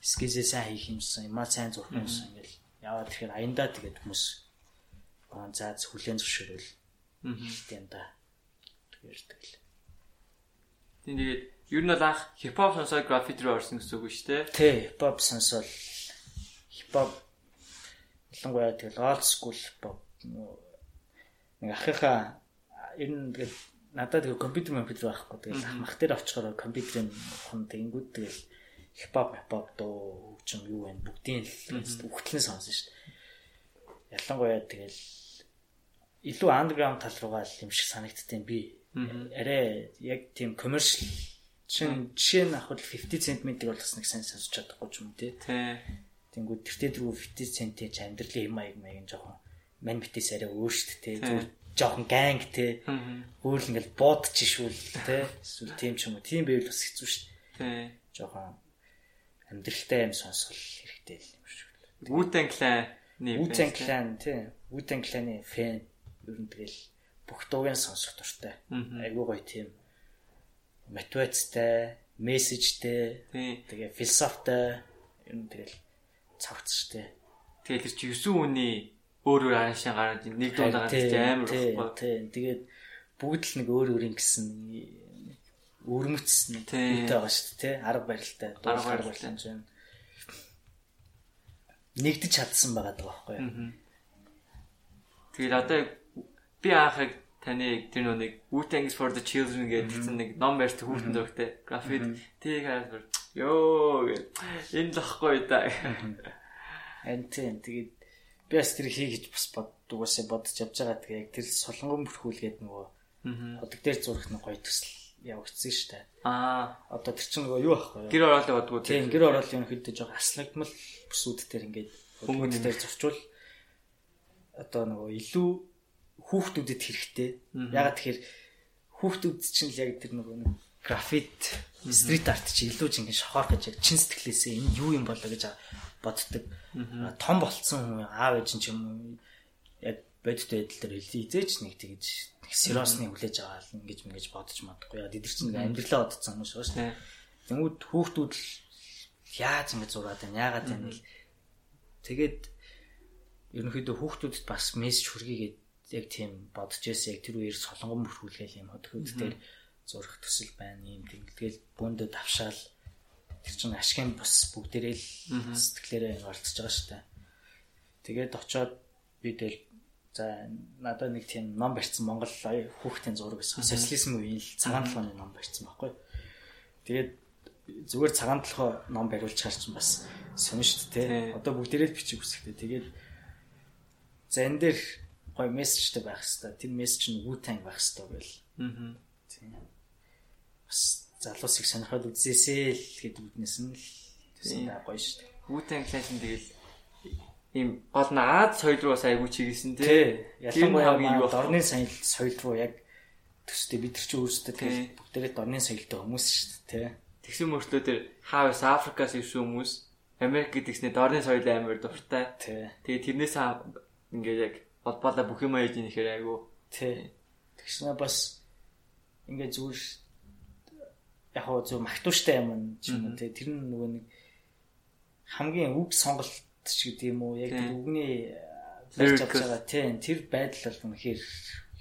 скизээ сайн хийх юмсан юмаа сайн зурх юмсан ингээл яваад тэгэхээр аяндаа тэгээд хүмүүс аа за хүлэн зөвшөөрөл. Тийм да. Тэгээд тэгэл. Тэгээд ер нь бол анх хипхоп сонсоод графит руу орсон гэсэн үг шүү дээ. Тий, хипхоп сонсоод хипхоп ялангуяа тэгэл old school хипхоп нэг ахыхаа ер нь тэгэл надад тэгээ компьютер компьютер байхгүй. Тэгэл ах мах дээр очихоор компьютерын хон тэнгүүд тэгэл хипхоп хипхоп дуу хөгжим юу вэ? Бүгдийн л үхтлэн сонсон шүү дээ. Ялангуяа тэгэл илүү андерграунд тал руугаа л юм шиг санагдтiin би. Арай яг тийм commercial чин жишээ нь авахд 50 cm-ийг бол бас нэг сайн сонсож чадахгүй ч юм тий. Тэнгүүд тэртээ дөрөв 50 cm ч амьдралын юм аяг маяг жоохон мань битээс арай өөр шүү дээ тий. Жоохон ганг тий. Өөр л ингээл буудч шүүл тий. Эсвэл тийм ч юм уу. Тийм байвал бас хэцүү шүү дээ. Жоохон амьдралтай юм сонсгол хэрэгтэй л юм шиг л. Wu-Tang Clan-ы Wu-Tang Clan тий. Wu-Tang Clan-ы фэн ер нь тэгэл бүх дуугийн сонсох дуртай. Айгуу гоё тийм мотивацтай, мессежтэй, тэгээ философитой юм тэгэл цавцчтэй. Тэгэл чи 9 үний өөр өөр аашаа гараад нэг дундаа гарч амар байхгүй. Тийм. Тэгээд бүгд л нэг өөр өөр ингэсэн өрмөц нэг үүтэй байгаа шүү дээ? Арга барилтай, арга барилтай юм. Нэгдэж чадсан байгаа даа байхгүй юу? Тэгэл одоо би анхыг таны тэр нэг Wu-Tang for the Children гэдэг нэг ном барьж хүүхэн дөрөвтэй графит тийг хайр ёо энэ л ахгүй да. Энтэн тэгээд би бас тэр хийгэж бас боддог уусаа бодож явж байгаа. Тэгээ яг тэр солонгон бүрхүүлгээд нөгөө ходог дээр зурх нэг гоё төсөл явагдсан шүү дээ. Аа. Одоо тэр чинь нөгөө юу байхгүй юу? Гэр ороолоо бодгоо тийм гэр ороолын ерөнхийдөө жоо аслагдмал бүсүүд дээр ингээд хүмүүд дээр зурчвал одоо нөгөө илүү хүүхдүүдэд хэрэгтэй. Ягаад тэгэхээр хүүхдүүд чинь л яг тэр нөгөө графит стрит арт чи илүү ч ингэ шохоор гэж яг чин сэтгэлээсээ энэ юу юм болоо гэж боддог. Том болцсон хүн аав ээж ч юм яг бодит байдал дээр хизээч нэг тэгж сериосны хүлээж аваа л ингэж мэгэж бодож мадахгүй. Яг эдгэр чинь амьдралаа бодсон юм шүү дээ. Тэнгүүд хүүхдүүд л яаж ингэ зураад байна? Яагаад байна вэ? Тэгээд ерөнхийдөө хүүхдүүдэд бас мессеж хүргэгээд яг тийм бодож байсан яг тэр үеэр солонгон бүрхүүлгээл юм хөдөлгөөд дээр зурх төсөл байна юм тийм тэгэл бүндө давшаал тэр чинь ашигын бус бүгдээрээ л сэтгэлээрээ оролцож байгаа шүү дээ. Тэгээд очоод би тэгэл за надад нэг тийм ном барьсан Монгол хүүхдийн зураг байсан. Социализм үеийн л цагаан толгойн ном барьсан байхгүй. Тэгээд зүгээр цагаан толгой ном бариулж чинь бас сонь шүү дээ. Одоо бүгдээрээ л бичих үсэхтэй. Тэгээд за энэ дээр гоё мессежтэй байх хэвээр. Тэр мессеж нь Wu-Tang байх хэвээр байл. Аа. Тийм. Бас залуусыг сонирхоод үзээсэй л гэдэг үднэс нь л тийм гоё шүү дээ. Wu-Tang Clan тэгэл ийм гол нь Аз соёл руу айгуу чиглэсэн тий. Ялангуяа дорны соёл соёл руу яг төстэй бид нар ч өөрсдөө тэгээ бүгдээрээ дорны соёлтой хүмүүс шүү дээ тий. Тэгсэн мөртлөө тэр хаавс Африкаас ирсэн хүмүүс Америк гэдгснээ дорны соёл амар дуртай. Тэгээ тэрнээс ингээд яг холбоолаа бүх юм ээж нэхэр айгу. Тэгснэ бас ингээ зүгээр яг хоо зөв магтууштай юм ч юм уу тий. Тэр нь нөгөө нэг хамгийн үг сонголт ч гэдэг юм уу яг үгний барьж авч байгаа тий. Тэр байдал бол үнэхээр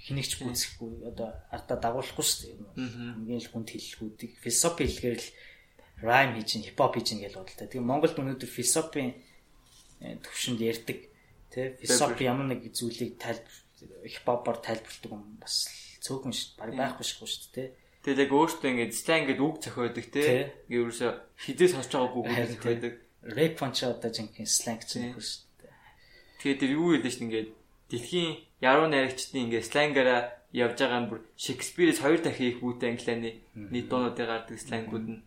хинэгч бүцэхгүй одоо ардаа дагуулахгүй шүү дээ. Хамгийн л хүнд хэллгүүдийг философи хэлгээр л райм хийж, хипхоп хийж гэж бодлоо. Тэгээ Монголд өнөөдөр философийн э, төвшөнд ярьдаг Тэ философи ямар нэг зүйлийг тайлбар хипхопоор тайлбарладаг юм бас цөөхөн шүү дээ. Бараг байхгүй шүү дээ. Тэгээд яг өөртөө ингээд стан ингээд үг зохиодог те. Ингээ ерөөсө хизээ сонсож байгааг үг зохиодог. Рэп панч одоо жинхэнэ сленг чинь дээ. Тэгээд тэр юу хэлдэг чинь ингээд дэлхийн яруу найрагчдын ингээд сленгаараа явж байгаа юм бүр Шекспирээс хоёр дахин их үүтэй англианы нийт дуунуудыг гардаг сленгүүд нь.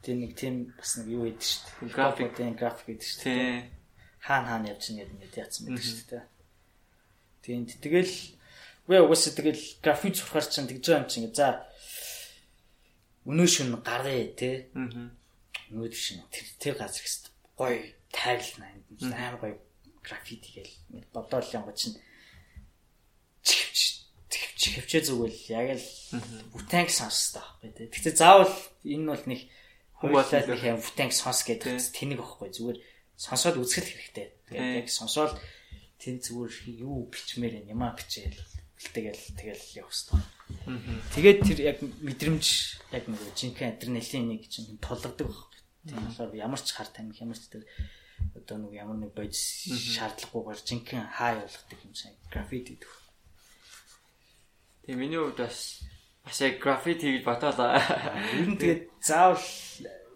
Тэр нэг тийм бас нэг юу гэдэг шүү дээ. График график гэдэг шүү дээ хаана хаана явж байгаа гэдэг яатсан байдаг шүү дээ. Тийм тэгэл үгүй угаасаа тэгэл график зурхаар чинь тэгж байгаа юм чинь за өнөө шүн гарыг те. Аа. Өнөө шин тэр тэр газар хэвээр гоё тайлна энэ амар гоё графити гээл бодоол юм чинь. Чихвч чихвчээ зүгэл яг л бүтэнг сонссоо байхгүй те. Тэгтээ заавал энэ бол нэг хуулаад нэг юм бүтэнг сонс гэдэг тэнэг байхгүй. Зүгээр сонсоод үзэх хэрэгтэй. Тэгээд яг сонсоод тэн зүгээр юу бичмээр юм а бичээл тэгэл тэгэл хэрэгтэй. Тэгээд тэр яг мэдрэмж яг нэг жинхэнэ адреналин нэг чинь тулгадаг байхгүй. Тийм болохоор ямар ч хар тамхи ямар ч тэр одоо нэг ямар нэг бодис шаардлагагүйгээр жинхэнэ хай болгодог юм шиг граффити гэдэг. Тэгээ миний хувьд бас бас яг граффити гэж баталаа. Ер нь тэгээд заавал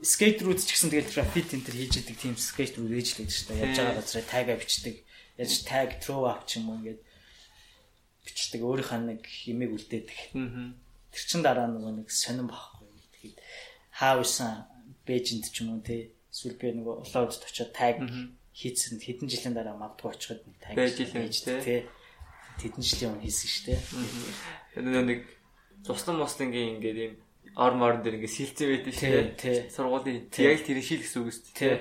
скейт рүүд ч гэсэн тэгэл граффит энэ төр хийж идэг тийм скейт рүүд ээж л шүү дээ. Яаж байгаа газараа тага бичдэг. Яаж tag throw up ч юм уу ингээд бичдэг. Өөрийнхөө нэг имийг үлдээдэг. Тэр чин дараа нөгөө нэг сонирн багхгүй. Тэгээд хаав исэн Бээжинд ч юм уу те эсвэл би нөгөө улаудд очиод tag хийсэн хэдэн жилийн дараа мавдгүй очиход tag байж те хэдэн жилийн өмнө хийсэн шүү дээ. Тэгээд нэг туслан мослонгийн ингээд ийм орм орн дээр ингээ сэлцээ байдаг шүү дээ. Сургуулийн яг тэр шил гэсэн үг шүү дээ.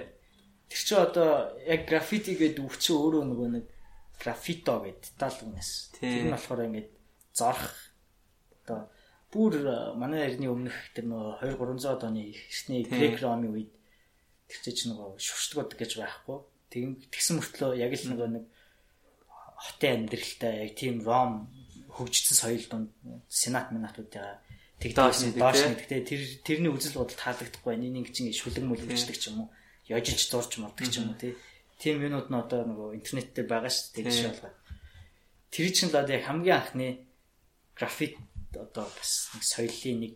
Тэр чи одоо яг граффити гэдэг үг чи өөрөө нөгөө нэг граффито гэдэг тал үгнэс. Тэр нь болохоор ингээ зорх одоо бүр э, манай эртний өмнөх тэр нөгөө 2 300 оны эртний грек ромын үед тэр чинь нөгөө шүршдгүүд гэж байхгүй. Тэгин тэгсэн мөртлөө яг л нөгөө нэг хотын амьдралтай яг тийм ром хөгжсөн соёл донд сенат минатуудаа тэг доош доош гэхдээ тэр тэрний үзэл бодол таалагдахгүй байна. Энийг чинь шүлэг мүлгчдэг ч юм уу. Яжиж зурч моддаг ч юм уу тий. Тийм юмнууд нь одоо нөгөө интернет дээр байгаа шүү дээ гэж болгоо. Тэр чинь л одоо яг хамгийн анхны графит одоо бас нэг соёлын нэг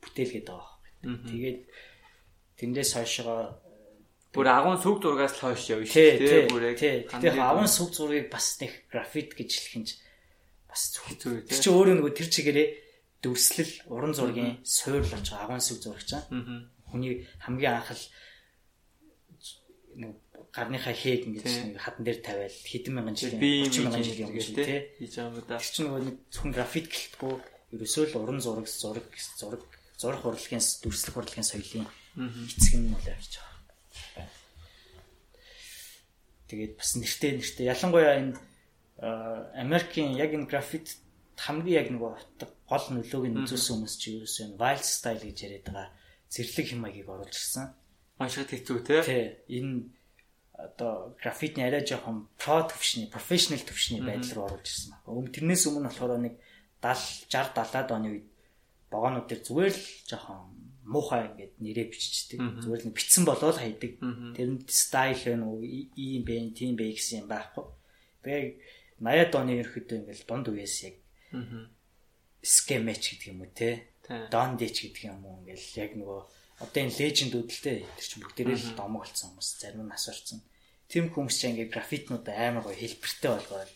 бүтээл гэдэг байгаа. Тэгээд тэндээс хойшоо бүр агуун сүг зургаас л хойш явна шүү дээ. Бүр яг тэгээд агуун сүг зургийг бас нэг графит гэж хэлэх нь бас зүг. Тэр чинь өөрөө нөгөө тэр чигээрээ дүрслэл уран зургийн суурь болж байгаа агуун сүг зурагч аа. Хүний хамгийн анх л нэг гарныхаа хээг ингэж нэг хадан дээр тавиал хэдэн мянган жилийн 30 мянган жилийн өмнө тий хийж байгаа юм да. Тэр чинь нөгөө нэг зөвхөн графит гэлтгүй ерөөсөө л уран зураг зураг зураг зурх урлагийн дүрслэх урлагийн соёлын эцэг нь л авч байгаа. Тэгээд бас нэртэй нэртэй ялангуяа энэ Америкийн яг энэ графит хамгийн яг нөгөө гол нөлөөг нь үзүүлсэн хүмүүс чи юу вэ? Wild style гэж яриад байгаа зэрлэг хэмээгийг оруулж ирсэн. Уншаад хэцүү те. Тий. Энэ одоо графитны арай жоохон про төвшний, профешнл төвшний байдал руу оруулж ирсэн байна. Өмнө тэрнээс өмнө болохоор нэг 70 60 70-аад оны үед богоонууд дээр зүгээр л жоохон муухай ингээд нэрээ биччихдэг. Зүгээр л битсэн болоод хайдаг. Тэрэнд стайл байна уу, ийм бэ, тийм бэ гэсэн юм байхгүй. Тэгээ 80-ад оны ерөөхдөө ингээд дунд үеэс яг скемэч гэдэг юм уу те. Дон дэч гэдэг юм уу ингээд яг нөгөө одоо энэ лежендүүд л те. Тэр чинь бүгдээрээ л домог болсон хүмүүс зарим нь асуурсан. Тим хүмүүс чинь ингээд графитнууд амар гоё хэлбэртэй болгоод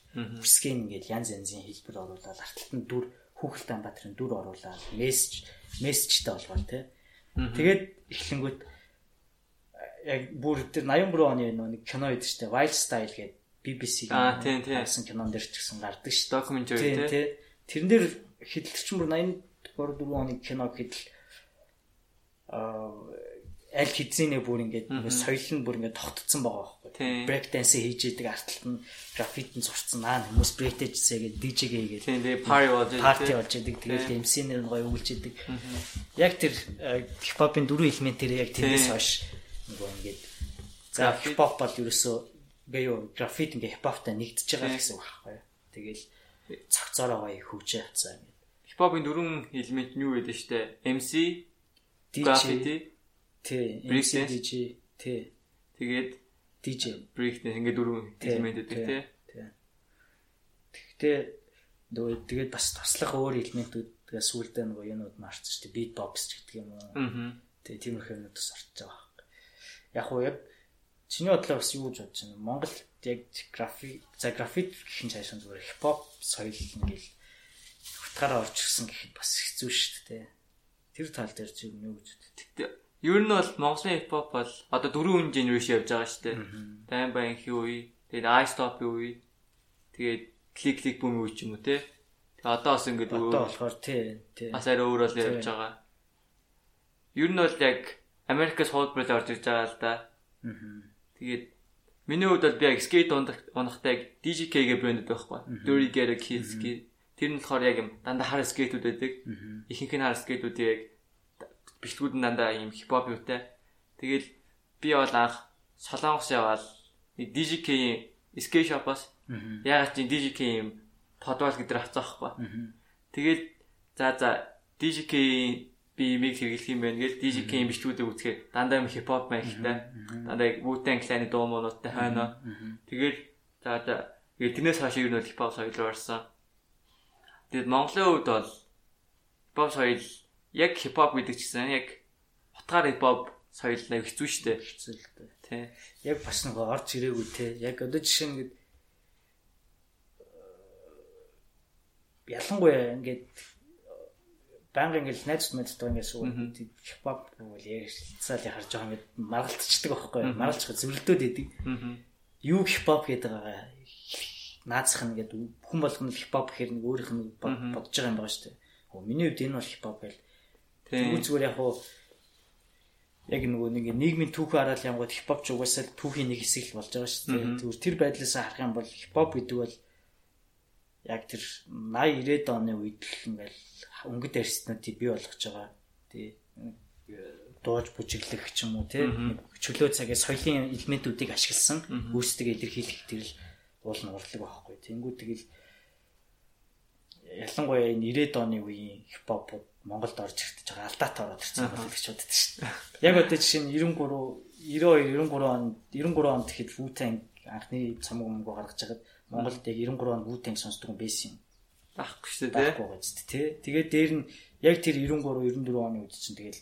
скем ингээд янз янзын хэлбэр оруулаад арталт нь дүр хүүхэлт Амбатрын дүр оруулаад мессеж мессежтэй болгоо те. Тэгээд эхлэнгүүт яг бүр тэр 83 оны нэг кино байдаг шүү дээ. Wild Style гэдэг BBC-ийн хайсан кинон дэр ч гэсэн гардаг шүү. Докюментари тий. Тэрэн дээр хэдэлчин бүр 83 4 оны кино гэтэл аа аль хэзээ бүр ингээд соёл нь бүр ингээд тогтцсон байгаа байхгүй. Break dance хийж идэг арталт нь граффитин зурцсан аа хүмүүс dance гэдэг DJ гээгээд. Тийм тэгээ party болж идэг. Party болж идэг. Тэгээд MC нэр нь гоё өгүүлж идэг. Яг тэр хипхопын дөрвөн элемент тэр яг тэрнээс хойш нөгөө ингээд за хипхоп бол ерөөсөө ингээ юу граффит ингээ хипхоптай нэгдэж байгаа гэсэн үг байхгүй. Тэгэл цогцоороо гоё хөгжөө хацаа. Хипхопын дөрвөн элемент нь юу гэдэг нь штэ? MC, graffiti Тий. MC тий. Тэгээд DJ break ингээд дөрвөн элемент өгдөг тий. Тэгтээ нөгөө тэгээд бас туслах өөр элементүүдгээ сүулдэ нөгөө юунууд марцсан шүү дээ. Beatbox ч гэдэг юм уу. Аа. Тэгээ тиймэрхүү юмнууд бас орж байгаа. Яг уу яг чиний бодлоор бас юу гэж бодож байна? Монгол яг график за график гэх нь цаашаа зүгээр хипхоп соёл ингээл утгаараа орж ирсэн гэхэд бас хэцүү шүү дээ. Тэр тал дээр чи юу гэж боддог? Ер нь бол Монголын хипхоп бол одоо дөрвөн генерашн явж байгаа шүү дээ. Дайн баянхи үе, тэгээд iStop-ийн үе, тэгээд клик клик бүүм үе ч юм уу те. Тэгээд одоо бас ингээд одоо болохоор тий, тий. Бас арай өөр бол явж байгаа. Ер нь бол яг Америкээс хуулбарт орж ирж байгаа л да. Тэгээд миний хувьд бол би яг скейт унахтай яг DJK гэх брэнд байхгүй. Dirty Get Kids гэх. Тэр нь болохоор яг юм дандаа хар скейтүүд байдаг. Ихэнх нь хар скейтүүдийг яг бэлтгүүд нь дандаа ийм хипхоп юутай. Тэгэл би бол анх Солонгос яваал DJK-ийн Skate Shop-аас ягаад чи DJK юм подвал гэдэр авцаахгүй. Тэгэл за за DJK би имийг хэрэглэх юм байна гэж DJK-ийн бичлэгүүдийг үзэхээр дандаа юм хипхоп маягтай. Дандаа Wu-Tang Clan-ы дуу муунуудтай хайна. Тэгэл за за тэрнээс хойш юу нэг хипхоп соёл руу орсон. Тэгэд Монголын хувьд бол хипхоп соёл яг хипхоп гэдэг чинь яг утгаар хипхоп соёл нэг хэцүү шттэ. Хэцүү л дээ. Тий. Яг бас нэг орж ирээгүй те. Яг одоо жишээ нь ялангуяа ингээд банк ингээд найз мэддэг ингээд суу хипхоп бол яг цаал харж байгаа ингээд маргалцчихдаг байхгүй юу? Маргалцах зөвлөдөөд идэг. Юу хипхоп гэдэг байгаа наацх нь ингээд хүн болгоно хипхоп гэхээр нэг өөрийнх нь бодож байгаа юм байгаа шүү дээ. Миний хувьд энэ бол хипхоп байл Тэгвэл зүгээр яг хуу яг нөгөө нэг нийгмийн түүх хараад ямгаад хипхоп ч угаасаа түүхийн нэг хэсэг л болж байгаа шүү дээ. Тэгвэл тэр байдлаас харах юм бол хипхоп гэдэг бол яг тэр 80 90-ад оны үед л ингээл өнгөд арстнуудыг бий болгож байгаа. Тий. дууж бүжиглэх ч юм уу тий. Чөлөө цагийн соёлын элементүүдийг ашигласан үүсдэг илэрхийлэх тэр л уул нь урлаг байхгүй. Тэнгүү тэгэл ялангуяа энэ 90-ад оны үеийн хипхопууд Монголд орж иртэж байгаа алдаатай ороод ирсэн бол гэж боддог шүү дээ. Яг одоо жишээ нь 93 92 93 онд 93 онд тэгэхэд Wu-Tang анхны цамаг өмгөө гаргаж хагаад Монголд яг 93 онд Wu-Tang сонсдог юм байсан юм. Байхгүй шүү дээ. Байхгүй гэж тий. Тэгээд дээр нь яг тэр 93 94 оны үед чинь тэгэл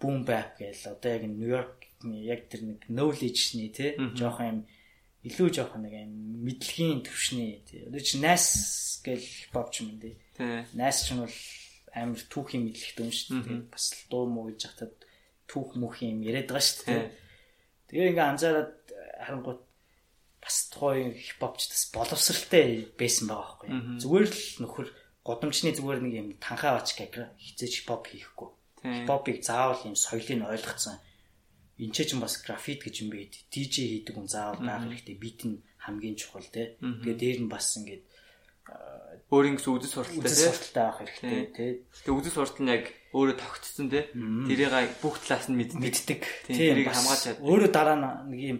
boom bap гээл одоо яг Нью-Йоркны яг тэр нэг knowledge-ний тий жоохон юм илүү жоохон нэг юм мэдлэгийн төвшний тий. Одоо чи Nas гээл хипхоп ч юм дээ. Nas ч нь бол амар түүхийн мэдлэгтэй юм шүү дээ. Бас л дуу муу гэж хатад түүх мөх юм яриад байгаа шүү дээ. Тэгээ ингээ анзаараад харангуут бас тухайн хипхопч бас боловсралтай байсан байгаа байхгүй. Зүгээр л нөхөр годомчны зүгээр нэг юм танхаа ач гэх хизээч хипхоп хийхгүй. Хипхопыг заавал юм соёлыг ойлгоцсон. Энд ч бас графит гэж юм байд. DJ хийдэг хүн заавал байх хэрэгтэй. Бит нь хамгийн чухал те. Тэгээ дээр нь бас ингээд өөрийн гэсэн үзэл сурталтай тийм сурталтай авах хэрэгтэй тийм. Тэгээ үзэл суртал нь яг өөрөө тогтцсон тийм. Тэрийг бүх талаас нь мэддэг. Тэрийг хамгаалж чад. Өөрөө дараа нэг юм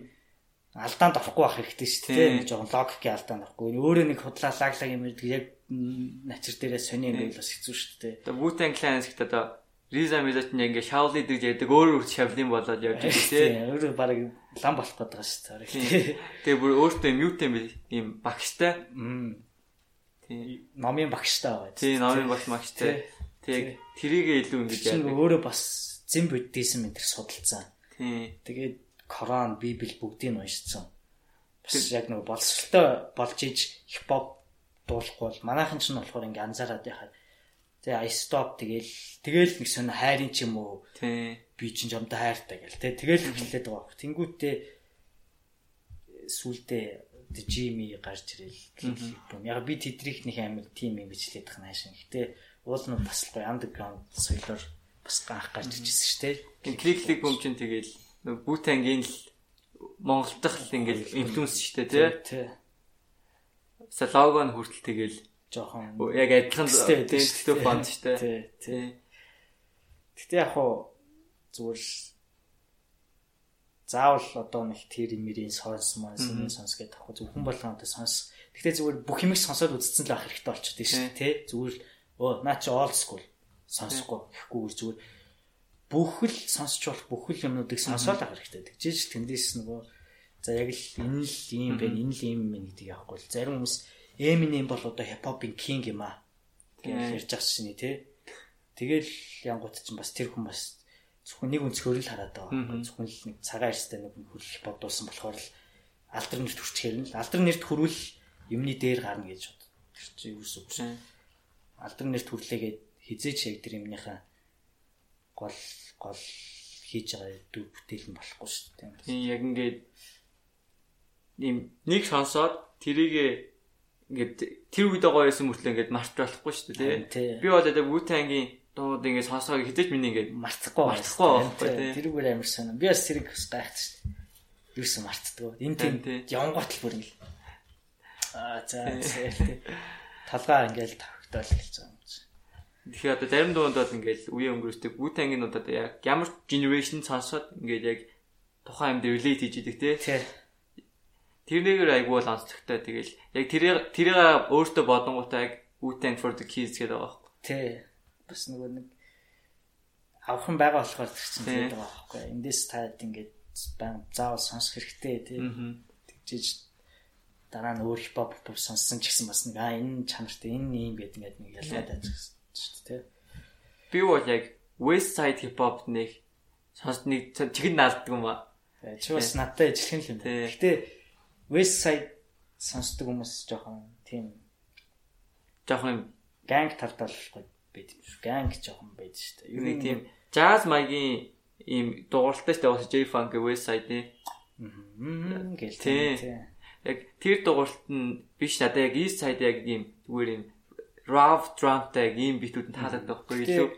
алдаанд орохгүй байх хэрэгтэй шүү дээ. Нэг жоохон логикийн алдаанд орохгүй. Өөрөө нэг худлаалаглаг юм гэдэг яг начир дээрээ сони юм байл бас хэцүү шүү дээ. Тэгээ Wu-Tang Clan гэхэд одоо Риза Мизач нь ингээ Шаулид гэж яадаг өөр өөр Шавлин болоод явж байгаа тий. Өөрөө баг лам болох байгаа шүү дээ. Тэгээ бүр өөртөө мьютэм юм багштай. Тий. Номын багштай байгаа. Тий, номын багш магштай. Тэг тэрийг илүү ингэж яадаг. Өөрөө бас зэн буддизм энэ төр судалсан. Тий. Тэгээд Коран, Библи бүгдийг нь уншсан. Бас яг нэг боловсролтой болж иж хипхоп дуулахгүй бол манайхан ч нь болохоор ингээ анзаараад яхаа Тэгээ I stop тэгэл тэгэл нэг сонь хайрын ч юм уу. Тий. Би чинь жомтой хайртай гэл тэ тэгэл хэлээд байгаа. Тэнгүүтээ сүулдэ Жими гарч ирэл. Яг би тэдрих нэг амир тим юм гэж хэлээд байгаа наашин. Гэтэ уул нь бас гоё underground соёлоор бас ганх гарч иржсэн шүү дээ. Кликлик бөм чинь тэгэл нэг Бутангийн л Монголд дах л ингээл инфлюенс шүү дээ тий. Тэ. Лого нь хүртэл тэгэл жоохон яг адилхан тэнцтэй фонд шүү дээ. Тий. Тий. Гэтэ яг хуу зүгээр заавал одоо нэг тэр имэрийн сонс монс энэ сонс гэдэг яг зөвхөн болгоомтой сонс. Гэтэ зүгээр бүх юмыг сонсоод үзсэн л ах хэрэгтэй болчиход тийм шүү тий. Зүгээр өө наа чи old school сонсохгүй гэхгүй зүгээр бүхэл сонсч болох бүхэл юмнуудыг сонсоод ах хэрэгтэй. Тэгжээж тэндээс нөгөө за яг л энэ л юм байна энэ л юм байна гэдэг яахгүй. Зарим хүмүүс Eminem бол одоо хипхопын king юм аа. гэж ярьж байгаа шини тий. Тэгэл янгууд чинь бас тэр хүн бас зөвхөн нэг өнцгөр л хараад байгаа. Зөвхөн л нэг цагаан арьстай нэг хөл бодуулсан болохоор л алдар нэрт хүрчээр нь алдар нэрт хүрвэл юмны дээр гарна гэж бод. Тэр чинь юу гэсэн. Алдар нэрт хүрлээгээд хизээч яг тэр юмныхаа гол гол хийж байгаа дүү бүтээл нь болохгүй шүү дээ. Тийм яг ингээд нэг сонсоод тэрийгэ ингээд тэр үед гоё байсан мөртлөө ингээд марч болохгүй шүү дээ. Би бол одоо Wu-Tang-ийн дууд ингээд сонсоог хизээч миний ингээд марцахгүй марцахгүй байхгүй тий. Тэрүүгээр амар санаа. Би бас тэрийг гайхаж шүү дээ. Юу ч марцдаг. Энэ тийм явангуут л бүр ингээд аа за тий. Талгаа ингээд тавхтаал гэлж байгаа юм чи. Тэгэхээр одоо зарим дуунд бол ингээд үе өнгөрөөсдөг Wu-Tang-ийн одоо яг ямар generation сонсоод ингээд яг тухайн юмд relate хийж идэг тий. Тий Тэрнийгээр айгүй бол онцлогтой. Тэгэл яг тэрийг тэрийг өөртөө бодонгуудаа яг Wu-Tang for the Kids гэдэг байгаа байхгүй. Тий. Бас нөгөө нэг авхан байгаа болохоор чинь тэгээд байгаа байхгүй. Эндээс таад ингээд заавал сонсох хэрэгтэй тий. Тэгжиж дараа нь өөр хипхоп сонссон ч гэсэн бас нэг аа энэ чанартай энэ юм гэдэг ингээд нэг ялгаад байж шүү дээ. Би бол яг West Side хипхоп нэг сонс нэг чигээр наалддаг юм аа. Чи бас надтай юм л юм. Гэтэ West Side сонсдог хүмүүс жоохон тийм жоохон ганг талдал гоё байд юм шүү. Ганг жоохон байд шүү дээ. Юу нэг тийм jazz маягийн ийм дууралтай шүү дээ. J-Funk West Side-ийн. Аа гэл тийм. Яг тэр дууралт нь биш надад яг East Side яг ийм зүгээр юм rough drumтай ийм битүүд нь таалагддаг байхгүй юу?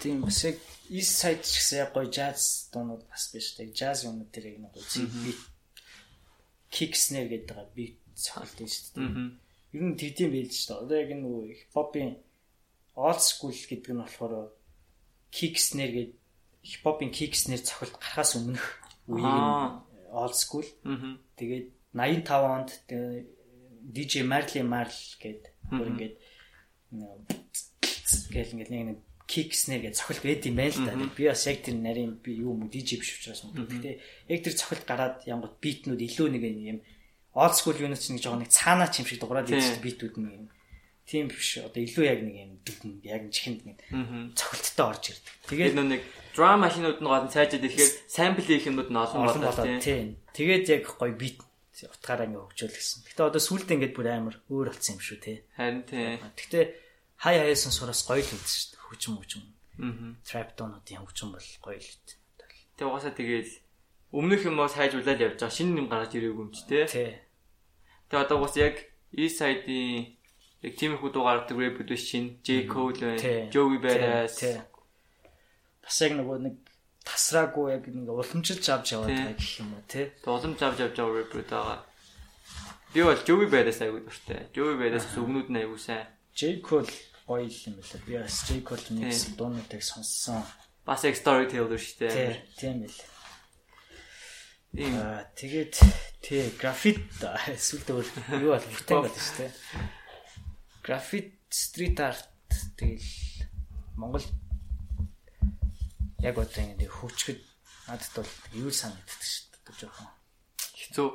Тийм бас яг East Side ч гэсэн яг гоё jazz дуунууд бас биш дээ. Jazz юмнууд тэрийг нэг гоё бит kick snare гэдэг байгаа би цохолт юм шүү дээ. Ер нь тэгдэм байлж шүү дээ. Одоо яг нөгөө хипхопын old school гэдэг нь болохоор kick snare гэдэг хипхопын kick snare цохолт гарахаас өмнөх үеийн old school. Тэгээд 85 онд DJ Marley Marl гэдэг бүр ингээд гэл ингээд нэг kick snare гэж цохилт байд юм байна л да. Би бас яг тэр нарийн би юу юм DJ биш учраас юм. Гэхдээ яг тэр цохилт гараад янгот битнүүд илүү нэг юм old school юунаас нэг жоохон нэг цаанаа ч юм шиг дуурайд ирсэн битүүд нэг юм. Тийм биш. Одоо илүү яг нэг юм дүгэн яг чихэнд нэг цохилттой орж ирдэг. Тэгээд нэг drum машинууд нь гол цаажид ирэхээр sample хийх юмуд нь олон болоо тийм. Тэгээд яг гоё бит утгаараа ингэ хөгжөөлгсөн. Гэтэ одоо сүултээ ингээд бүр амар өөр болсон юм шүү те. Харин тийм. Гэтэ хай хаяасан сураас гоё л үзсэн шүү хөгжим хөгжим. Аа. Trap доонуудын хөгжим бол гоё л үү. Тэгээ угаасаа тэгээл өмнөх юм уу сайжруулаад явж байгаа шинэ юм гараад ирээгүй юм чи тээ. Тий. Тэгээ одоо бас яг East Side-ийн яг тиймэрхүү дугаар гардаг рэпүүд биш чинь J Cole байна, Joey Badass. Бас яг нөгөө нэг тасраагүй яг нэг уламжилж авч яваад байгаа гэх юм уу тий. Уламж авч явж байгаа рэпүүд байгаа. Би бол Joey Badass аягүй дуртай. Joey Badass өмнүүд нь аягүй сайн. J Cole гоё юм байна. Би бас J Cole нэг дуунуудыг сонссон. Бас яг storyteller шүү дээ. Тийм л. Ийм тэгээд тий графит эсвэл өөр юу бол бүтээн байдаг шүү дээ. Графит стрит арт тэгэл Монгол яг одоо ингэ хөвчгöd надад бол юу санагддаг шүү дээ жоохон. Хэцүү.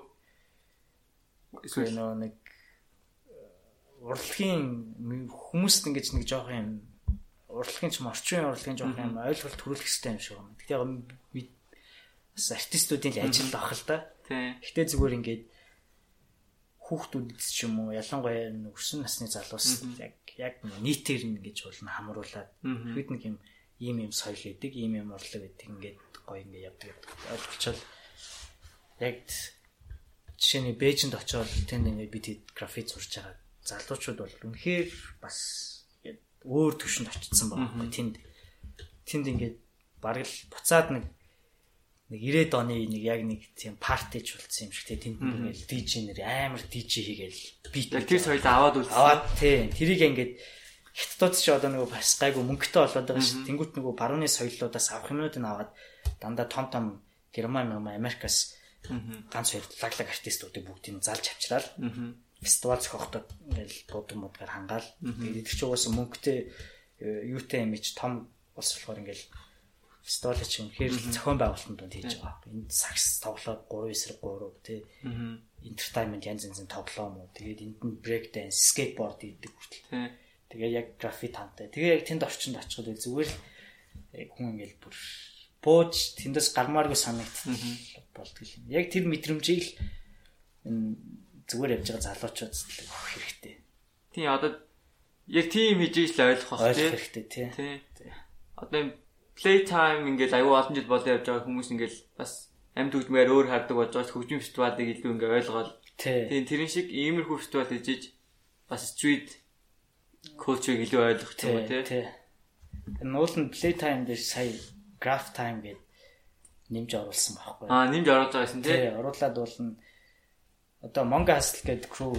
Эсвэл нэг урлагийн хүмүүст ингэж нэг жоох юм урлагийн ч орчин урлагийн жоох юм ойлголт төрүүлэх хэрэгтэй юм шиг байна. Гэхдээ яг бас артистуудын ажил авах л да. Гэхдээ зүгээр ингээд хүүхдүүдэд ч юм уу ялангуяа өрсөн насны залуус яг яг нийтээр нь гэж болно хамруулад. Хэд нэг юм ийм ийм соёл гэдэг, ийм ийм урлаг гэдэг ингээд гоё ингээд явдаг ойлголцол яг жишээний Бээжинд очиод тэнд ингээд бид графит зурж байгаа залуучууд бол үнэхээр бас өөр төвшөнд очсон байгаа. Тэнд. Тэнд ингээд бараг л буцаад нэг нэг 90-ад оны нэг яг нэг тийм партиж болсон юм шиг те тэнд ингээл DJ нэр амар DJ хийгээл бит тэр соёлд аваад үл аваад тий тэрийг ингээд хятадууд ч одоо нөгөө бас гайгүй мөнгөтэй болоод байгаа шүү. Тэнгүүт нөгөө барууны соёлоодаас авах юмнууд нь аваад дандаа том том Герман, Америкаас ганц хоёр лаглаг артистуудыг бүгдийг залж авчраад фестивал зохиохдод ингээл буудан модгаар хангаал. Тэгээд тэр чинь угаасаа мөнгөтэй э, юутай юм ич том улс болохоор ингээл чинь үнэхээр зохион байгуулалтанд донд хийж байгаа. Энд сакс тоглоод 3 эсрэг 3 тий. Entertainment янз янзын тоглоом уу. Тэгээд энд нь break dance, skateboard гэдэг хүртэл. Тий Тэгээ яг графит хамтай. Тэгээ яг тэнд орчинд очиход зүгээр л хүн ингээл бүр бууж тэндээс гармааргүй санагдсан болдгоо юм. Яг тэр мэдрэмжийг л зүгээр явж байгаа залуучууд өгөх хэрэгтэй. Тийм одоо яг тийм хийж л ойлгох хэрэгтэй тий. Одоо юм play time ингээл аюу олон жил болоо явж байгаа хүмүүс ингээл бас амьд хөгжмөөр өөр хардаг болж байгаа хөгжим фестивалыг илүү ингээ ойлгоод тийм тэрэн шиг иймэрхүү фестивал хийж бас street коучийг илүү ойлгох юм тий. Тий. Нуул нь play time дээр сая graph time гээд нэмж оруулсан байхгүй. Аа нэмж оруулж байгаа юм тий. Оруулаад бол нь одоо Mongo Hustle гэдэг crew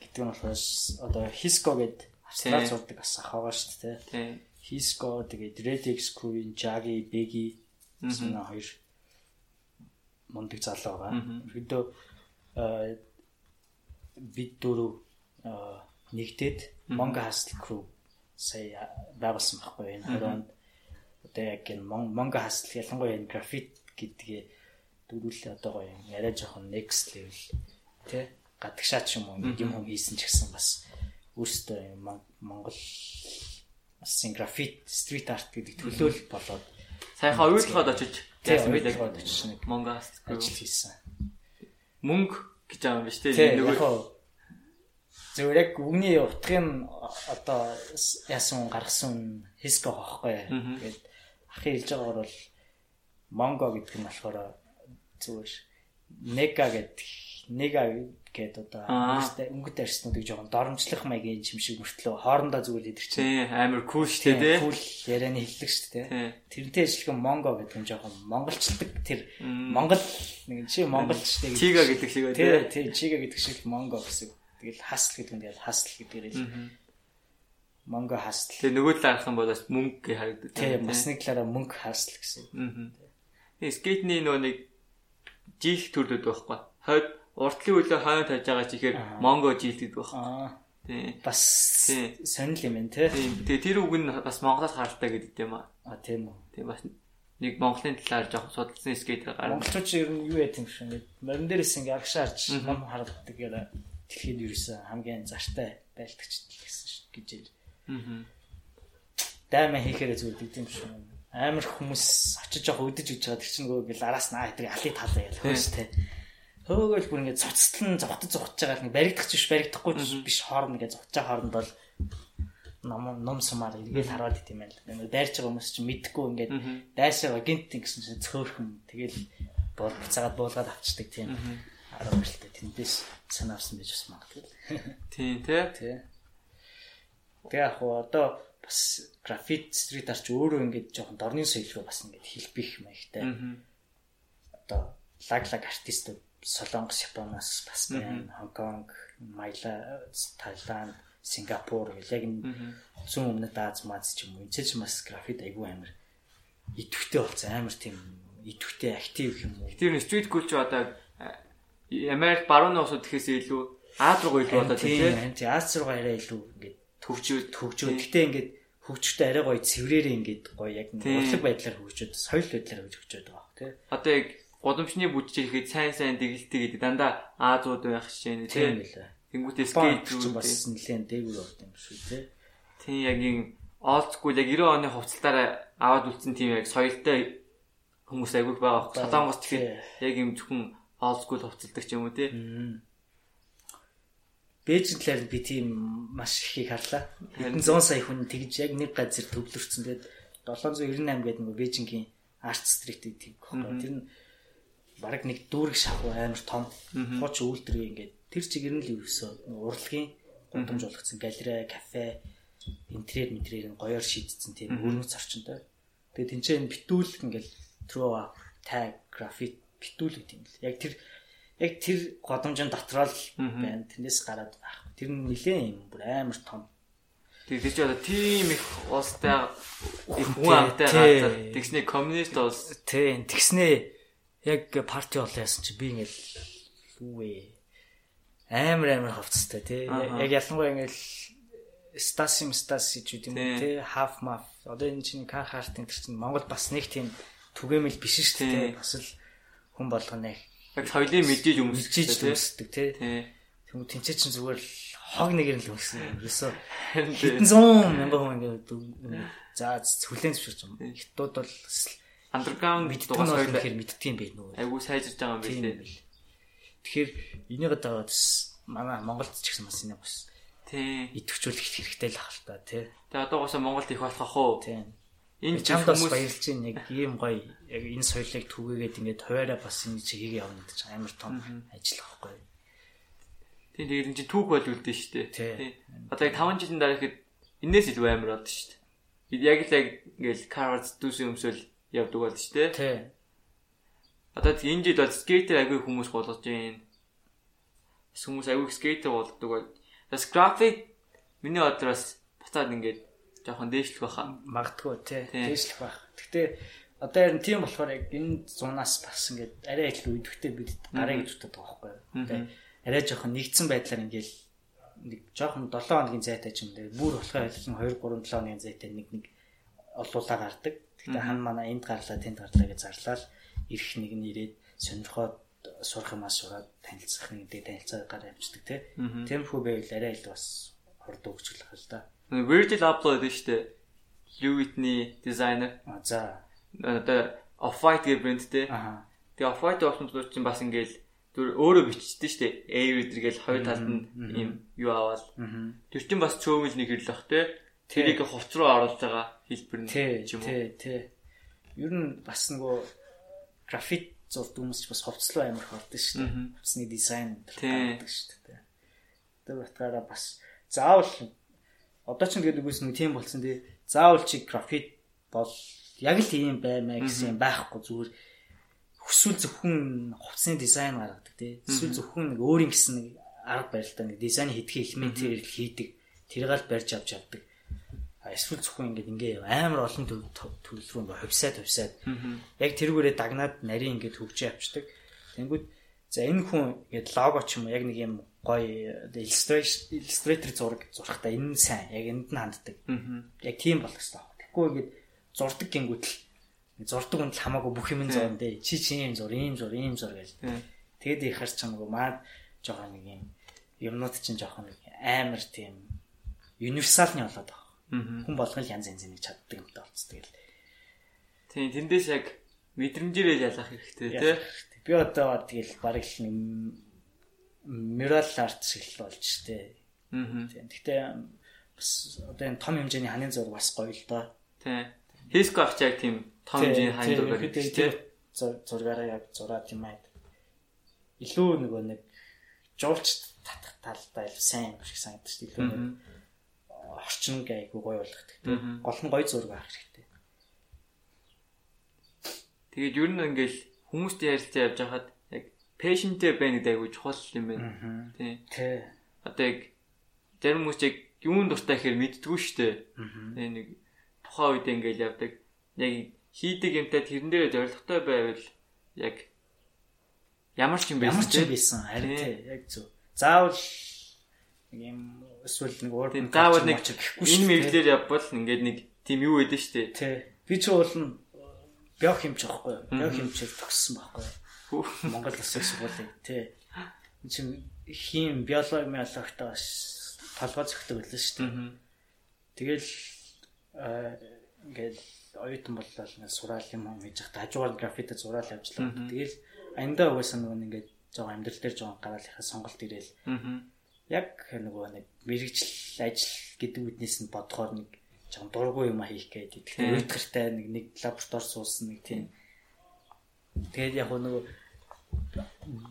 гэдэг нь болохоор одоо Hisco гээд австрал зурдаг бас ах байгаа шүү дээ тий. Hisco тэгээд Redix crew-ийн Jagi, Begi гэсэн хоёр мундаг залуу байгаа. Ерөнхийдөө бид дөрөв нэгдээд Mongo Hustle crew сая байгуулсан байхгүй энэ 20 онд одоо яг энэ Mongo Hustle ялангуяа энэ графит гэдгээ дөрүүлээ одоо гоё арай жоохон next level тий гадагшаач юм уу юм юм хийсэн ч гэсэн бас өөртөө Монгол бас графит стрит арт гэдэг төлөөл болоод сайхан оюутлахад очиж яасан бэ яг очиж нэг Mongo ажил хийсэн. Мөнгө гэж байгаа юм биш тий нөгөө Зөв яг үгний утгын одоо яасан гаргасан хиско байхгүй. Тэгээд ахын хэлж байгаагаар бол Монго гэдэг нь болохоор зүгээр нега гэдэг нега гэдэг одоо өнгөтэй өнгөтэй арснуудыг жоохон доромжлох маягийн юм шиг мөртлөө хоорондоо зүгээр идэрч. Тийм амар кул шүү дээ. Кул ярианы хэллэг шүү дээ. Тэрнтэй ижилхэн Монго гэдэг нь жоохон монголчдаг тэр монгол нэг чи монголчтэй. Чига гэдэг шиг үү? Тийм чига гэдэг шиг Монго гэсэн. Тэгэл хасл гэдэг нь тэгэл хасл гэдгээр л Монго хасл. Тэгээ нөгөө талаар харах юм бол бас мөнгө харагддаг. Тийм бас нэг талаараа мөнгө хасл гэсэн. Тэгээ скейтний нөгөө нэг жиих төрлөд байхгүй. Хойд уртлын үлээ хойно тавьж байгаа чихээр Монго жилдэг байхгүй. Тийм. Бас сонирхол юм тий. Тийм. Тэгээ тэр үг нь бас Монголоос харалтай гэдэг юм аа. А тийм үү. Тийм бас нэг Монголын талаар жоох судалсан скейтер гарна. Монголчууд ер нь юу яа тийм шүү. Ингээд морин дээрээс ингээ агшаарч ном хардаг гэх дэлхийд ерөөсөн хамгийн зартай байлдагч гэсэн шүү гэж ил. Аа. Даймаа хийхээрээ зүгээр дид юм шүү. Амар хүмүүс очиж явах өдөж үж байгаа тэр чинь нөгөө гэл араас наа гэдэг алийг таалаа ял хөөс тэ. Хөөгөл бүр ингэ цуцтлан зогтож зогтож байгаа нэг баригдах биш баригдахгүй биш хоорно гэж зогтож байгаа хооронд бол ном ном сумаар эргээл хараад ит юм байл. Нэг дайрч байгаа хүмүүс чинь мэдхгүй ингээд дайсаа гинт гэсэн чинь цөөхөн тэгэл бол буцаагаад буулгаад авчдаг тийм арга барилтай тэндээс санаа авсан байж бас магадгүй. Тийм тий. Тий. Тэгээ яг одоо бас графит стрит арч өөрөө ингээд жоохон дорны соёлгоо бас ингээд хэлбэх маягтай. Одоо лаглаг артистууд Солонгос, Японоос бас байна. Хонконг, Маяла, Таиланд, Сингапур гэх яг зүүн өмнөд Аз маз ч юм уу. Эцэг ч бас графит айгүй амар идэвхтэй болсон. Амар тийм идэвхтэй актив юм уу. Тэр стрит кул ч одоо Америк барууны усуд гэхээс илүү Аз руу илүү болоод тийм тийм Аз руу арай илүү ингээд төвчөө төвчөө. Гэтэ ингээд хөгжөлтөө арай гоё цэврээрээ ингээд гоё яг нэг урлаг байдлаар хөгжөөд соёл байдлаар хөгжөөд байгаа тий. Одоо яг годомчны бүжиж ирэхэд сайн сайн дэгэлтэй гэдэг дандаа Аазууд байх шээ Тийм тий. байлаа. Тэнгүүтээ Скейт ч бас нэлээд дээгүүр орд юм шүү тий. Тийм яг old school яг 90 оны хувцалтаараа аваад үлдсэн тийм яг соёлтой хүмүүс айгүйх байгаа. Бага. Солонгос тэгэхээр яг юм зөвхөн school хувцалдаг ч юм уу тий. Бээжин талаар би тийм маш ихийг харлаа. Хэдэн 100 сая хүн тэгж яг нэг газар төвлөрсөн. Тэгээд 798 гэдэг нэг Бээжингийн Art Street гэдэг юм. Тэр нь бараг нэг дүүрэг шахуу амар том. Хууч үйлдвэрийн ингээд тэр чигээр нь л юу гэсэн урлагийн гудамж болгоцсон галерей, кафе, интерьер мэдрээр нь гоёор шийдсэн тийм өрнөц орчинтой. Тэгээд тэнцээ энэ битүүл ингээл throw up, tag, graphic битүүл гэдэг юм л. Яг тэр яг тэр годомжин дотроо л байна. Тэрнээс гараад байх. Тэр нь нилээн юм бүр амар том. Тэр чи одоо тийм их улстай их хүн амтай газар тэгснэ коммунист улс Тийм тэгснээ яг парти болоо яасан чи би ингээл үгүй амар амар хавцтай тий. Яг ялангуяа ингээл стасим стаси ч үгүй юм Тий. Half maf. Одоо энэ чинь кар хартын тэр чинь Монгол бас нэг тийм түгээмэл биш шүү дээ. Бас л хүн болгоно яг соёлын мэдээж өмсөж дүнсдэг тий. Тэгмээ тэнцээ чинь зүгээр л хог нэгээр л өмсөн. Ерөөсөө хэдэн зуун мянган хүн ингээд за хүлэн зөвшөөрч юм. Хятад бол Underground нь бол соёл үнэхээр мэддэг юм бэ нүү. айгуу сайжирч байгаа юм билээ. байл. Тэгэхээр энийг одоо манай Монголд ч гэсэн бас энийг бас Тий. идэвхжүүлэх хэрэгтэй л ахал та тий. Тэгээ одоо госоо Монголд их болох уу? Тийм. Энэ Чамд бас баярлж байна яг ийм гоё яг энэ соёлыг түгээгээд ингээд хуваараа бас энэ чигийг явна гэж амар том ажил байхгүй. тий тэгээд энэ чинь түүх бол үлдэн штэ. Тий. Одоо яг 5 жилийн дараа ихэд энээс илүү амар болд штэ. Яг л яг ингээл Cards дүүсийн өмсөл явдаг болд штэ. Тий. Одоо энэ жил бол скейтер агүй хүмүүс болгож байна. Хүмүүс агүй скейтер болгодог бол. Бас график миний бодлоор бас буцаад ингээд жоохон дээшлэх байхаа. Магадгүй тий. Дээшлэх байх. Гэхдээ одоо харин тийм болохоор яг энэ зунаас бас ингээд арай илүү идэвхтэй бид гараа гэж боддог байхгүй юу. Тий. Арай жоохон нэгдсэн байдлаар ингээд нэг жоохон 7 хоногийн зайтай ч юм дээ. Бүр болохоор хэлсэн 2 3 7 хоногийн зайтай нэг нэг олуулаа гардаг. Гэхдээ хан манай энд гарлаа тэнд гарлаа гэж зарлаа л ирэх нэг нь ирээд сонирхоод сурах юмаа сураад танилцах нэг дэ танилцаа гараа авчдаг тий. Тиймэрхүү байвал арай илүү бас хурд өгчлөх л да. Virgil Abloh гэдэг штэ. Louis Vuitton дизайнер. А за Одоо Off-White гэх брэндтэй. аха Тэгээ Off-White болсон зүйл чинь бас ингээл түр өөрөө бичдэг штэ. Air гэл хоёр талд нь ийм юу аваад. Тэр чинь бас цөмөл нэг хэрлэх те. Тэрийг хувц руу оруулж байгаа хэлбэр нь юм уу. тий, тий. Ер нь бас нөгөө графит зурд хүмүүс ч бас хувцлуу амар хордсон шүү дээ. Хувцсны дизайн гэдэг шүү дээ. Тэр батгаараа бас заавал одоо ч тэгээд үгүйс нэг тийм болсон тий. Заавал чи графит бол яг л ийм баймаа гэсэн юм байхгүй зүгээр хүсвэл зөвхөн хувцсны дизайн гаргадаг тий. Эсвэл зөвхөн нэг өөрийн гэсэн нэг арга барилтаа нэг дизайн хийдгий элементээр л хийдэг. Тэрийг л барьж авч явдаг. Эсвэл зөвхөн ингээд ингээ амар олон төрөл рүү ингээ хувьсаад хувьсаад яг тэргүүрээ дагнаад нарийн ингээд хөгжиж авчдаг. Тэнгүүд за энэ хүн ингээд лого ч юм уу яг нэг юм гоё illustrator зураг зурхтаа энэ нь сайн яг энд нь ханддаг. Яг тийм болох хэрэгтэй. Тэгэхгүй ингээд зурдаг гингүүд л зурдаг хүн л хамаагүй бүх юм зурна дээ. Чи чи юм зур, ийм зур, ийм зур гэж. Тэгэд их харч чамаагүй маад жоохон нэг юм юмнууд чинь жоохон амар тийм универсалны болоод байгаа. Хүн болгон л янз янзын нэг чаддаг юм даа болцдог л. Тийм тэндээс яг мэдрэмжээрээ ялах хэрэгтэй тий. Би одоо тэгэл бараг л mural art шиг л болж штэ. Аа. Тийм. Гэхдээ бас одоо энэ том хэмжээний ханын зураг бас гоё л доо. Тий. Хиско ах яг тийм том хэмжээний хань дураар гэдэг тийм тий. зургаараа яг зураад юм аа. Илүү нөгөө нэг жуулч татах талдаа илүү сайн юм шиг. Илүү нэг орчин гайгүй гоё болгохдаг. тийм. Гол нь гоё зураг авах хэрэгтэй. Тэгээд ер нь ингээл хүмүүстэй ярилцаа явж хахад яг пэшнтэй байна гэдэг айгу чухал юм байна. Тий. Одоо яг зарим хүмүүс яг юунд дуртай гэхээр мэддгүү штэ. Тэгээ нэг тухайн үед ингээл явдаг. Яг хийдэг юмтай тэрэн дээр зоригтой байвал яг ямар ч юм байсан Ямар ч юм тий. байсан. Харин Тий. тий яг зөв. Заавал нэг юм эсвэл нэг уур Тийм заавал нэг энэ мэдлэр явбал ингээд нэг тийм юу өгдөн штэ. Тий. Би ч уул нь биох хэмж байхгүй. Биох хэмжээр төгссөн байхгүй. Монгол улсын сургуулийн тий. Чин хим биологи биологитой толгой байлаа шүү дээ. Тэгэл ингээд оюутан боллоо нэг сураал юм юм хийж хата хажуугаар граффити зураал явжлаа. Тэгэл аяндаа угаасаа нөгөө ингээд жоо амьдрал дээр жоо гараал ихэ сонголт ирээл. Яг нөгөө нэг мэрэгжил ажил гэдэг үднээс нь бодохоор нэг жоо дургүй юм хийх гээд. Тэгэхээр уйтгартай нэг нэг лаборатори суусан нэг тийм. Тэгээд яг нөгөө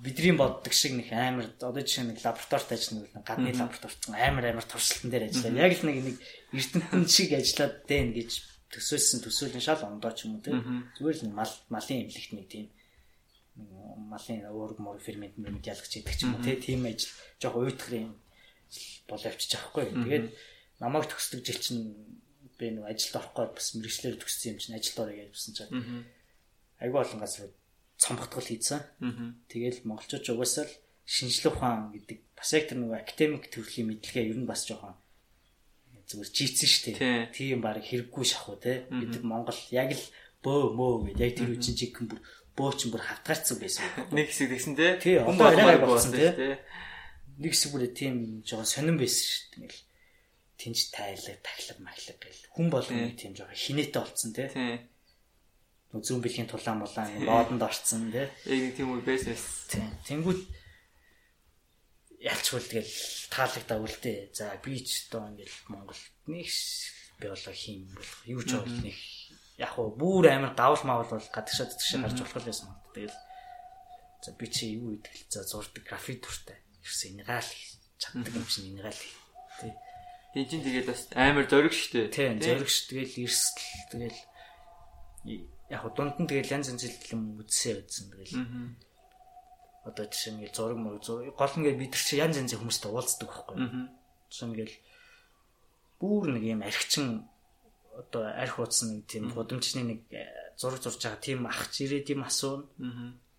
бидний боддог шиг нэг амар одоо жишээ нэг лабораторид ажиллана гадны лабораторид амар амар туршилтан дээр ажиллаа. Яг л нэг нэг эрдэнэт шиг ажиллаад дээ гэж төсөөлсөн төсөөлөн шал ондоо ч юм уу тийм. Зүгээр л мал малын эмнэлэгт нэг тийм малын өөрөг мөр фермент мөрөнд ялгч идэх ч юм уу тийм ажил жоох уйтгарын бол явчих чадахгүй. Тэгээд намайг төгсдөг жил чинь би нэг ажилд орох гээд бас мэрэгчлэр төгссөн юм чинь ажилд орё гэж бсэн чинь. Айгүй олон газар цомгтгол хийсэн. Тэгэл монголчууд угаасаа л шинжлэх ухаан гэдэг бас яг тэр нэг академик төрлийн мэдлэгээ ер нь бас жоохон зүгээр жийцэн штэ. Тийм баг хэрэггүй шахуу те. Бид Монгол яг л бөө мөө гэдэг яг тэр үчин чиг бүр бөөч бүр хавтгаарцсан байсан. Нэг хэсэг тэгсэн те. Хүн болмоор болсон те. Нэг хэсэг бүр тийм жоохон сонирн байсан штэ. Ингээл тэнч тайлаг, тахлаг, махлаг гэл. Хүн болгоны тийм жоохон хинээтэй болцсон те. Тийм зүүн бэлгийн тулаан мулаан лоодонд орцсон тий. Яг нэг тийм үе байсан. Тэнгүүд ялчгүй тэгэл таалагдаа үлдээ. За би ч одоо ингээл Монгол нэг биологи хийм болох юу ч бол нэг яг уу бүр амар давал маавал бол гадагшаад тийш гарч болох байсан. Тэгэл за би чи юу идэх за зурдаг график дүртэй. Ерөөсөө энийгаал чаддаг юм чинь энийгаал тий. Энд чинь тэгээд бас амар зориг штэ. Тийм зориг ш. Тэгэл эрсдэл тэгэл яг дунд нь тэгэл янз янз юм үзсэн байсан тэгэл. Одоо жишээ нь зураг мөр зураг гол нь бид нар чи янз янзын хүмүүстэй уулздаг байхгүй. Жишээ нь бүр нэг юм архичин одоо арх уудсан нэг тийм гудамжны нэг зураг зурж байгаа тийм ах чирээ тийм асуун.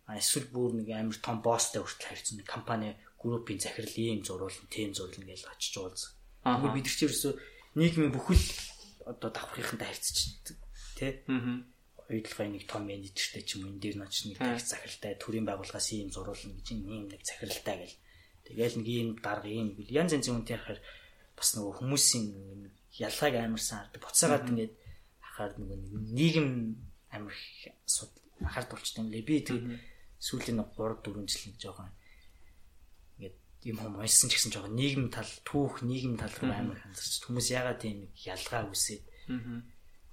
Аа эсвэл бүр нэг амар том босстой хүртэл харьцсан нэг компани группийн захирал ийм зуруулна, тийм зурлна гэж очиж уулз. Тэгвэл бид нар чи ерөөсөө нийгмийн бүхэл одоо давхрынхантай харьцдаг тий. Аа уйдлагын нэг том менежертэй ч юм энэ дээр ноч нэг их захиралтай төрийн байгууллагаас ийм зуруулна гэж ийм нэг захиралтай гэл. Тэгээл нэг ийм дарга ийм янз янзын үнтэй хахаар бас нөгөө хүмүүсийн ялгааг амарсан хардаг. Буцаагаад ингээд хахаар нөгөө нийгэм амир анхаард болчтой юм лээ. Би тэр сүүлийн 3 4 жил нэг жоохон ингээд юм хом уншсан ч гэсэн жоохон нийгэм тал түүх нийгэм тал руу амир хандсарч хүмүүс ягаад тийм ялгаа үсээд.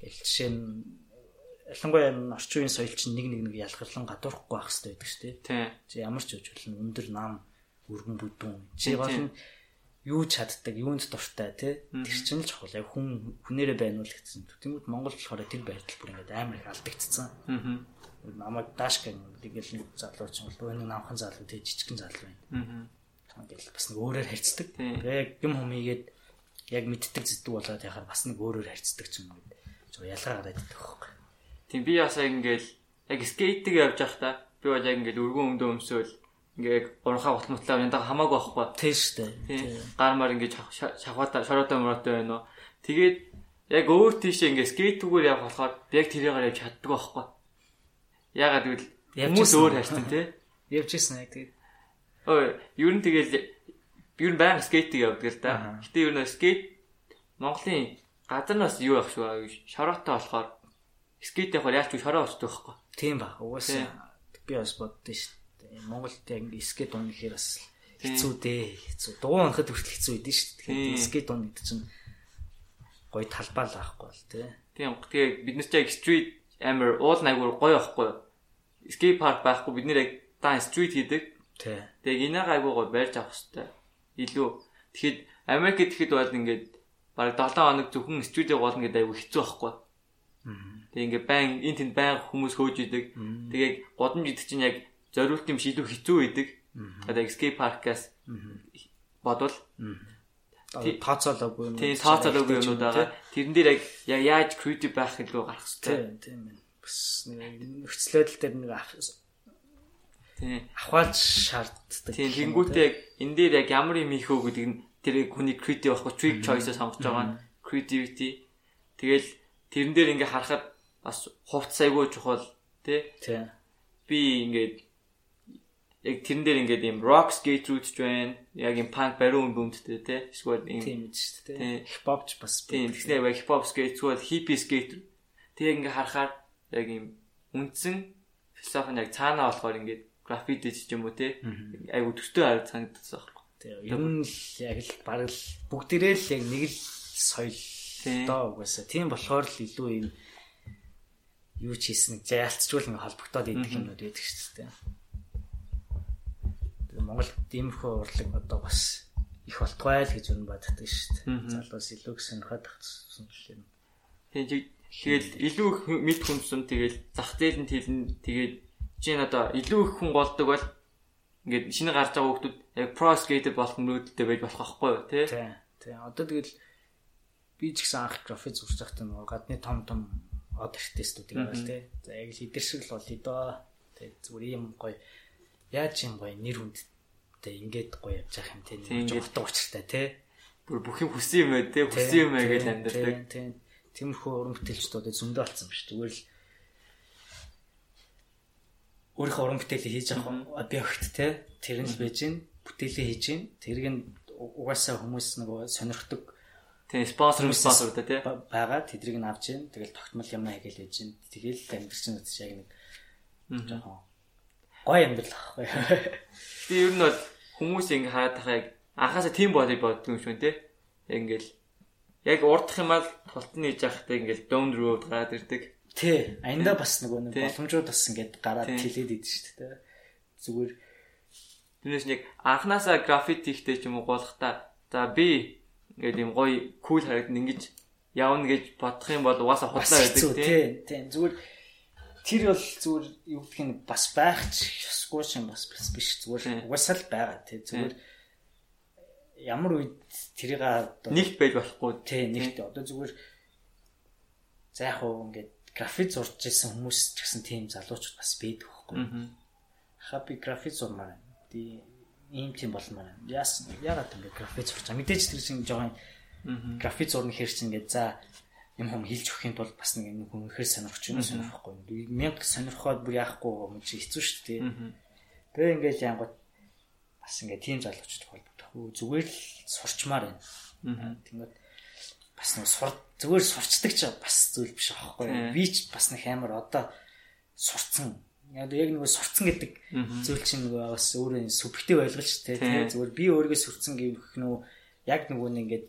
Гэл жишээ нь ялангуяа энэ орчин үеийн соёл чинь нэг нэг нэг ялгарлан гадуурхгүй байх хэрэгтэй байдаг шүү дээ. Чи ямар ч үжил өндөр нам өргөн бүдүүн. Чи гол юу чаддаг, юунд дуртай тий. Тэр чинь л чухал. Яг хүн хүнээрээ байнуул гэсэн. Тэгмэд Монгол болохоор тэр байдал бүр ингээд амар их алдагдцсан. Аа. Намайг даашгэн тэгэл нэг залуу ч юм бол энэ намхан залуу тий жижигхэн залуу байна. Аа. Тэгэл бас нэг өөрөөр харьцдаг. Яг юм хумийгээд яг мэддэг зэддэг болоод яхаар бас нэг өөрөөр харьцдаг ч юм уу. Жоо ялгаа гараад идэх байхгүй. Тийм би яг ингээл яг скейтинг явж байхдаа би бол яг ингээл өргөн өмдөө өмсөөл ингээ гурхаа гутмтлаа янда хамаагүй байхгүй. Тийм шүү дээ. Гар мар ингээ шахвата шороотой мөрөөтэй байна уу. Тэгээд яг өөр тийшээ ингээ скейтүүгээр явах болохоор яг тэрийгээр явж чаддаг байхгүй. Ягаад гэвэл хүмүүс өөр харьцсан тий. Явж ирсэн яг тэгээд. Ой, ер нь тэгэл ер нь баян скейтинг явдаг л да. Гэтэ ер нь скейт Монголын газар нас юу явах шүү. Шороотой болохоор скейт явахаар яаж ч шороо очдог байхгүй. Тийм ба. Угаасаа би бас боддоо шүү. Монголд яг скейт унах гэхээр бас хэцүү дээ. Хэцүү. Дугуй унахад хүртэл хэцүү байдэн шүү дээ. Тэгэхээр скейт унах гэдэг чинь гоё талбай л байхгүй бол тий. Тийм. Тэгээ бид нар ч яг стрит амир уул найгуур гоё байхгүй. Скейт парк байхгүй бид нэр яг дан стрит хийдэг. Тий. Тэгээ энэгээ айгуу гоё барьж авах хэрэгтэй. Илүү тэгэхэд Америк гэхэд бол ингээд бараг 7 хоног зөвхөн студио голно гэдэг айгуу хэцүү байхгүй. Тэг ингээ байн энэ тэнд байн хүмүүс хөөж идэг. Тэгээд годамж идэх чинь яг зориулт юм шилүү хэцүү идэг. Одоо escape park-аас бодвол тооцоолоогүй юм. Тийм тооцоолоогүй юмуд байгаа. Тэрэн дээр яг яаж creative байх илүү гарах хэрэгтэй. Тийм тийм байна. Бас нэг нөхцөлөдөл дээр нэг Тийм. Ахвалж шаарддаг. Тийм тэнгуүтээ яг энэ дээр яг ямар юм хийх вэ гэдэг нь тэр хүний creative байхгүй trick choice-ос сонгож байгаа нь creativity. Тэгэл тэрэн дээр ингээ харахад бас хувц айгүй чухал тий. Тийм. Би ингээд яг тэрэн дээр ингээд юм rock skate route ч байна. Яг юм punk баруун бөмбөдтэй тий. Эсвэл юм Тийм гэж шүү дээ. Тийм. Хипхопч бас тийм тэгснээр яг hip hop skate эсвэл hippie skate тэг ингээ харахаар яг юм үндсэн философи нь яг цаанаа болохоор ингээд граффити ч юм уу тий. Айгу төстэй хараг санагдсан байхгүй. Тийм. Ер нь л яг л баг л бүгдээрээ л яг нэг л соёл доо угаасаа. Тийм болохоор л илүү юм юу ч хийсэн заялцчгүй л ингээ холбогдоод идэх юмнууд байдаг шүү дээ. Монголд иймэрхүү урлаг одоо бас их болтгой л гэж юу боддог шүү дээ. Залуус илүү их сонирхоод тахсан л юм. Тэгэл илүү их мэд хүнсэн тэгэл зах зээл нь тэлэн тэгээд чинь одоо илүү их хүн голдог бол ингээд шинэ гарч байгаа хүмүүс яг pro skater болох мөрөдөлтэй байж болох байхгүй юу тий? Тийм. Одоо тэгэл би ч гэсэн анх график зурж байхдаа нөгөө гадны том том од артистуудыг авал тий. За яг л идэр шиг л бол идөө. Тэг зүгээр юм гоё яаж юм гоё нэр хүндтэй ингээд гоё явж байгаа юм Нэг ингээд- утга учиртай тий. Бүр бүх юм хүсэн юм ээ тий? Хүсэн юм ээ гэж. Тийм. Тиймэрхүү уран бүтээлчдүүдэд зөндөө болсон ба ш. Зүгээр л өөрийнхөө уран бүтээлийг хийж авах огт те тэр нь л байж гин бүтээлээ хийж гин тэрийг нь угаасаа хүмүүс нөгөө сонирхдаг Тийм спонсор спонсор да тий? ба- байгаа тэдрийг нь авч гин тэгэл тогтмол юм хийгээл хийж гин тэгэл амьдрчин үтс яг нэг жоохон гоё амьдрал ахгүй Тэгээ ер нь бол хүмүүс ингэ хараад тахаа яг анхаасаа тийм бодыг боддог юм шүү? Яг ингээл яг урдах юм аа тултны хийж явахдаа ингээл down road гараад ирдэг. тий аянда бас нөгөө нэг боломжууд бас ингээд гараад Тий. хилээд идэв шүү дээ зүгээр Тэрнээс нэг анханасаа граффити ихтэй ч юм уу голохта за би ингээд юм гоё кул харагдана ингэж явна гэж бодох юм бол угаасаа хэцүү байдаг тий тий зүгээр тэр бол зүгээр юу гэх юм бас байх ч ёсгүй юм бас биш зүгээр угаасаа л байгаа тий зүгээр ямар үед тэрийг одоо Нэгт байж болохгүй тий нэгт одоо зүгээр за яг хөө ингээд график зурж исэн хүмүүс ч гэсэн тийм залуучууд бас байдаг Аа. хаа би график зурмаар. Тий ийм тийм болмоор байна. Яас ягаад ингэ график зурч байгаа. Мэдээж тэр чинь жоохон Аа. график зурны хэр чинь ингээд за юм хүм хилж өгөхийн тулд бас нэг юм хүн ихэр сонирхож юм сонирхгүй. Мянга сонирхоод бүр яахгүй юм чи хэцүү шүү дээ. Тэгээ ингээд янгот бас ингээд тийм холбогдох. Хөө зүгээр л сурчмаар байна. Тэгмээд бас нэг сур зүгээр сурчдаг ч бас зүйл биш аахгүй. Би ч бас нэг амар одоо сурцсан. Яг нэг сурцсан гэдэг зүйл чинь нөгөө бас өөрөө субъектив. Тийм. тийм зүгээр би өөрийгөө сурцсан гэх нөө яг нөгөө нэг ингээд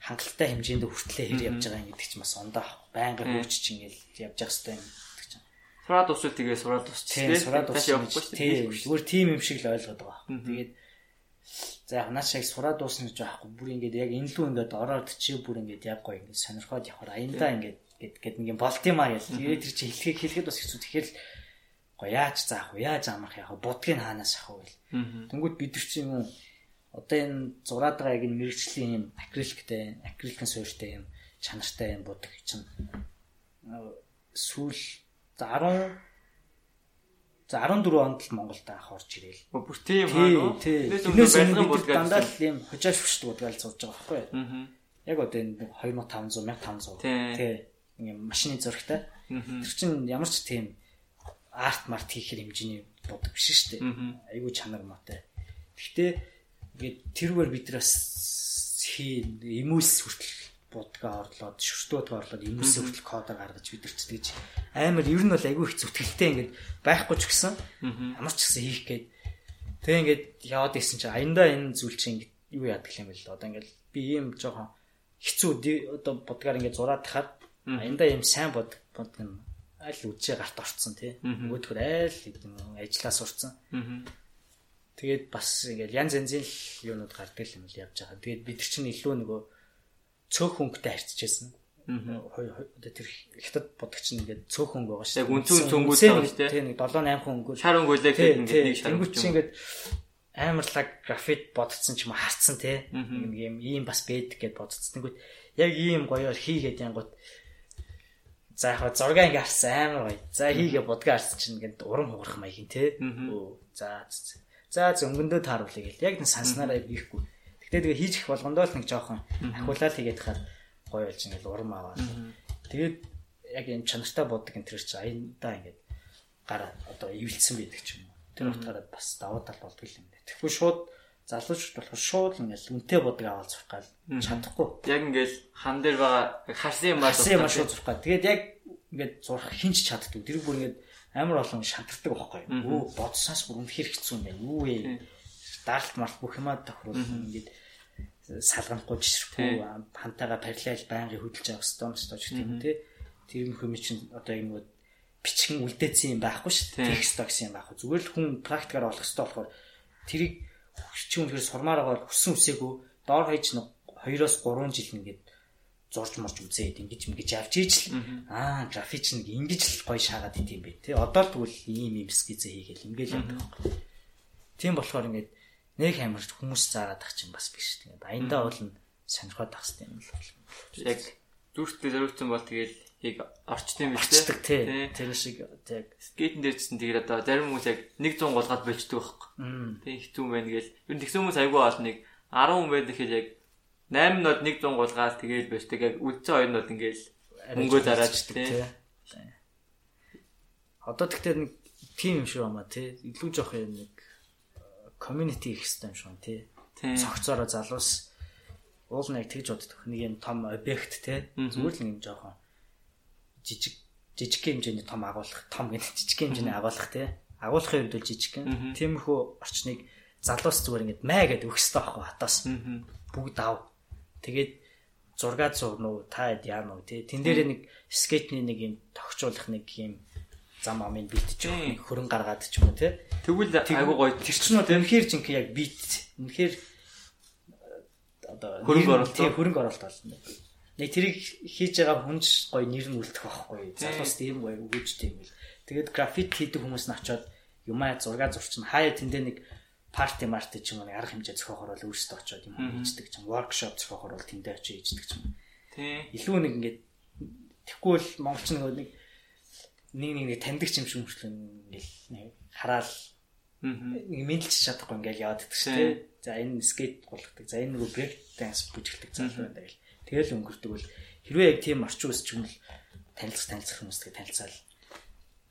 хангалттай хэмжээнд хүртлээ хэр явж байгаа юм гэдэг чинь бас ондоо байнга хөөч чинь ингээд явж явах хэрэгтэй юм гэдэг чинь. Сураад усвал тэгээ сураад усч Тийм сураад дууссан явахгүй шүү дээ. зүгээр тийм юм шиг л ойлгоод байгаа. Тэгээд за яг наач яг сураад дуусна гэж байхгүй. Бүр ингээд яг энэ лүү ингээд ороод чи бүр ингээд яг гоё ингээд сонирхоод явахаар аяндаа ингээд гэд гэд нэг юм болтимаа ял. Тэгээд тэр чи хэлхийг хэлэхэд бас хэцүү. Тэгэхээр гоё яаж заах вэ? Яаж амрах яах вэ? Будгийг хаанаас авах вэ? Тэнгүүд бид нар чи юм одоо энэ зураад байгаа яг энэ мэрэгчлийн юм акриликтэй, акриликын суурьтай юм чанартай юм будаг чинь сүүл за 10 за 14 онд л Монголд анх орж ирээл. Бүр тийм Тий, аа. Тэрнээс өмнө бид дандаа л юм хожааш хүчтэй будгаал зурж байгаа байхгүй юу? Яг одоо энэ 2500 1500 Тий. тий юм машины зурагтай. Аа. Тэр чинь ямар ч тийм арт март хийхэр хэмжээний будаг биш шүү дээ. Айгүй чанар матай. Гэхдээ ингээд тэрүүгээр бид нар бас хий эмүүлс хүртэл будгаа орлоод шүртүүдгээ орлоод эмүүлс хүртэл кодоор гаргаж бид нар ч тэгж амар ер нь бол айгүй их зүтгэлтэй ингээд байхгүй ч гэсэн ямар ч гэсэн хийх гээд. Тэг ингээд яваад исэн чинь аяндаа энэ зүйл чинь ингээд юу яадаг юм бэ л одоо ингээд би ийм жоохон хэцүү одоо будгаар ингээд зураад тахад аяндаа ийм сайн бод бод юм аль үжээ гарт орцсон тий нөгөөдхөр айл сурцсан Аа. Тэгээд бас ингээл янз янзын л юунууд гардаг юм л явж байгаа. Тэгээд бид чинь илүү нөгөө цөөх хөнгөтэй харьцажсэн. Одоо тэр хятад бодогч нь ингээд цөөх хөнгө байгаа шүү. Яг үнцэн цөнгүүд байгаа шүү. Тийм нэг 7 8 хөнгөл. Шар гэдэг ингээд нэг шар Тэнгүүч өнгөч чинь ингээд амарлаг графит бодцсон ч юм уу харцсан те. Нэг юм ийм бас байдаг гэд бодцсон. Тэнгүүт яг ийм гоёор хийгээд янгут За яг зураг ингээ харсан амар гоё. За хийгээ будгаа харсан чинь ингээд урам хугарах маягийн те. Өө за за за өнгөндөө тааруулъя гэл. Яг нэг санснараа хийхгүй. Гэтэ тэгээ хийж их болгондоо л нэг жоохон ахиулаад хийгээд хахад гоё болж ингээл урам аваад. Тэгээд яг энэ чанартай боддог энэ төр чи аяндаа ингээд гар одоо ивэлцсэн байдаг ч юм уу. Тэр утгаараа бас давуу тал болдго юм даа. Тэгэхгүй шууд залуучууд болохоор шууд ингээл үнтэй бодог аваад зурх гал чадахгүй. Яг ингээл хан дээр байгаа харсан юм байна. Харсан юм шууд зурх гал. Тэгээд яг ингээд зурх хинч чаддгүй. Тэр бүр ингээд амар олон шантардаг байхгүй юу. Өө бодсоос бүр үнэхээр хэцүү юм байна. Юу вэ? Даралт март бүх юмаа тохирол ингээд салганахгүй жишрэхгүй хантайгаа параллел байнгын хөдөлж авах хэвээр юм шүү дээ тийм тий. Тэр юм хүмүүс чинь одоо ингэ бичгэн үлдээсэн юм байхгүй шүү дээ. Текст гэсэн юм байхгүй. Зүгээр л хүн практикаар олох хэрэгтэй болохоор тэрийг чи үнэхээр сурмаар байгаа хүссэн үсээгүй доор хаяж нэг 2-оос 3 жил ингээд зурж морж үзээд ингэж ингэж авч ийж л аа графич нэг ингэж л гоё шаагаад идэм бэ тий одоо л тэгвэл ийм ийм скизээ хийгээл ингээл юм байна. Тийм болохоор ингээд нэг хамарч хүмүүс заагаад ах чинь бас биш тэгээд аяндаа бол сонирхоод ах хэрэгтэй юм л бол. Яг дүүртээ зориулсан бол тэгээд яг орчт юм биш тий. Тэр шиг яг скейтэн дээр чинь тэгээд одоо зарим хүмүүс яг 100 голгаад болчдөг байхгүй. Тий хэцүү байна гээл. Юу тэгсэн хүмүүс айгүй бол нэг 10 хүн байдаг гэхэд яг 8 нод 100 голгаад тэгээд болчдөг яг үлцэн хоёр нод ингээл мөнгөө зараад тий. Одоо тэгтээ нэг тим юм шиг байна тий. Илүү жоох юм нэг community их хэвээр юм шиг тий. Цогцоороо залуус уул нэг тэгж боддог. Нэг юм том объект тий. Зүгээр л юм жоохон жижиг жижиг хэмжээний том агуулах, том гэдэг жижиг хэмжээний агуулах тий. Агуулахын үед бол жижиг гэн. Тиймэрхүү орчныг залуус зүгээр ингэж маа гэдэг өгсөй байхгүй хатаас. Бүгд ав. Тэгээд зургаад зурна уу, та хэд яана уу тий. Тэн дээр нэг скетчний нэг юм тогтчуулах нэг юм зам амын битчих хөрөн гаргаад ч юм уу тий. Тэгвэл айгуу гоё тэр чинь үнэхээр жинхэнэ яг бит. Үнэхээр одоо хөрөнгө оруулалт тий хөрөнгө оруулалт болно нэг тэрийг хийж байгаа хүнж гоё нэр нь үлдэх байхгүй. Залуус тийм гоё өгөөжтэй юм бэл. Тэгээд графит хийдэг хүмүүс нь очиод юмаа зураг зурчин хаяа тэндээ нэг парти марти ч юм уу арга хэмжээ зохиохоор бол өөрсдөө очиод юм хийждэг ч юм workshop зохиохоор бол тэндээ очиж хийждэг ч юм. Тийм. Илүү нэг ингээд тэггүй бол монголч нэг нэг нэг нэг таньдаг юм шиг мөрчлөө ингээл хараал нэг мэдлж чадахгүй ингээл яваад идэх шүү дээ. За энэ скейт гулгадаг. За энэ нөгөө брейк данс бүжгэлдэг залуу байна гэл. Тэгэл өнгөрдөг бол хэрвээ яг тийм орчин үсч юм бол танилцах танилцах хүмүүстэй танилцаал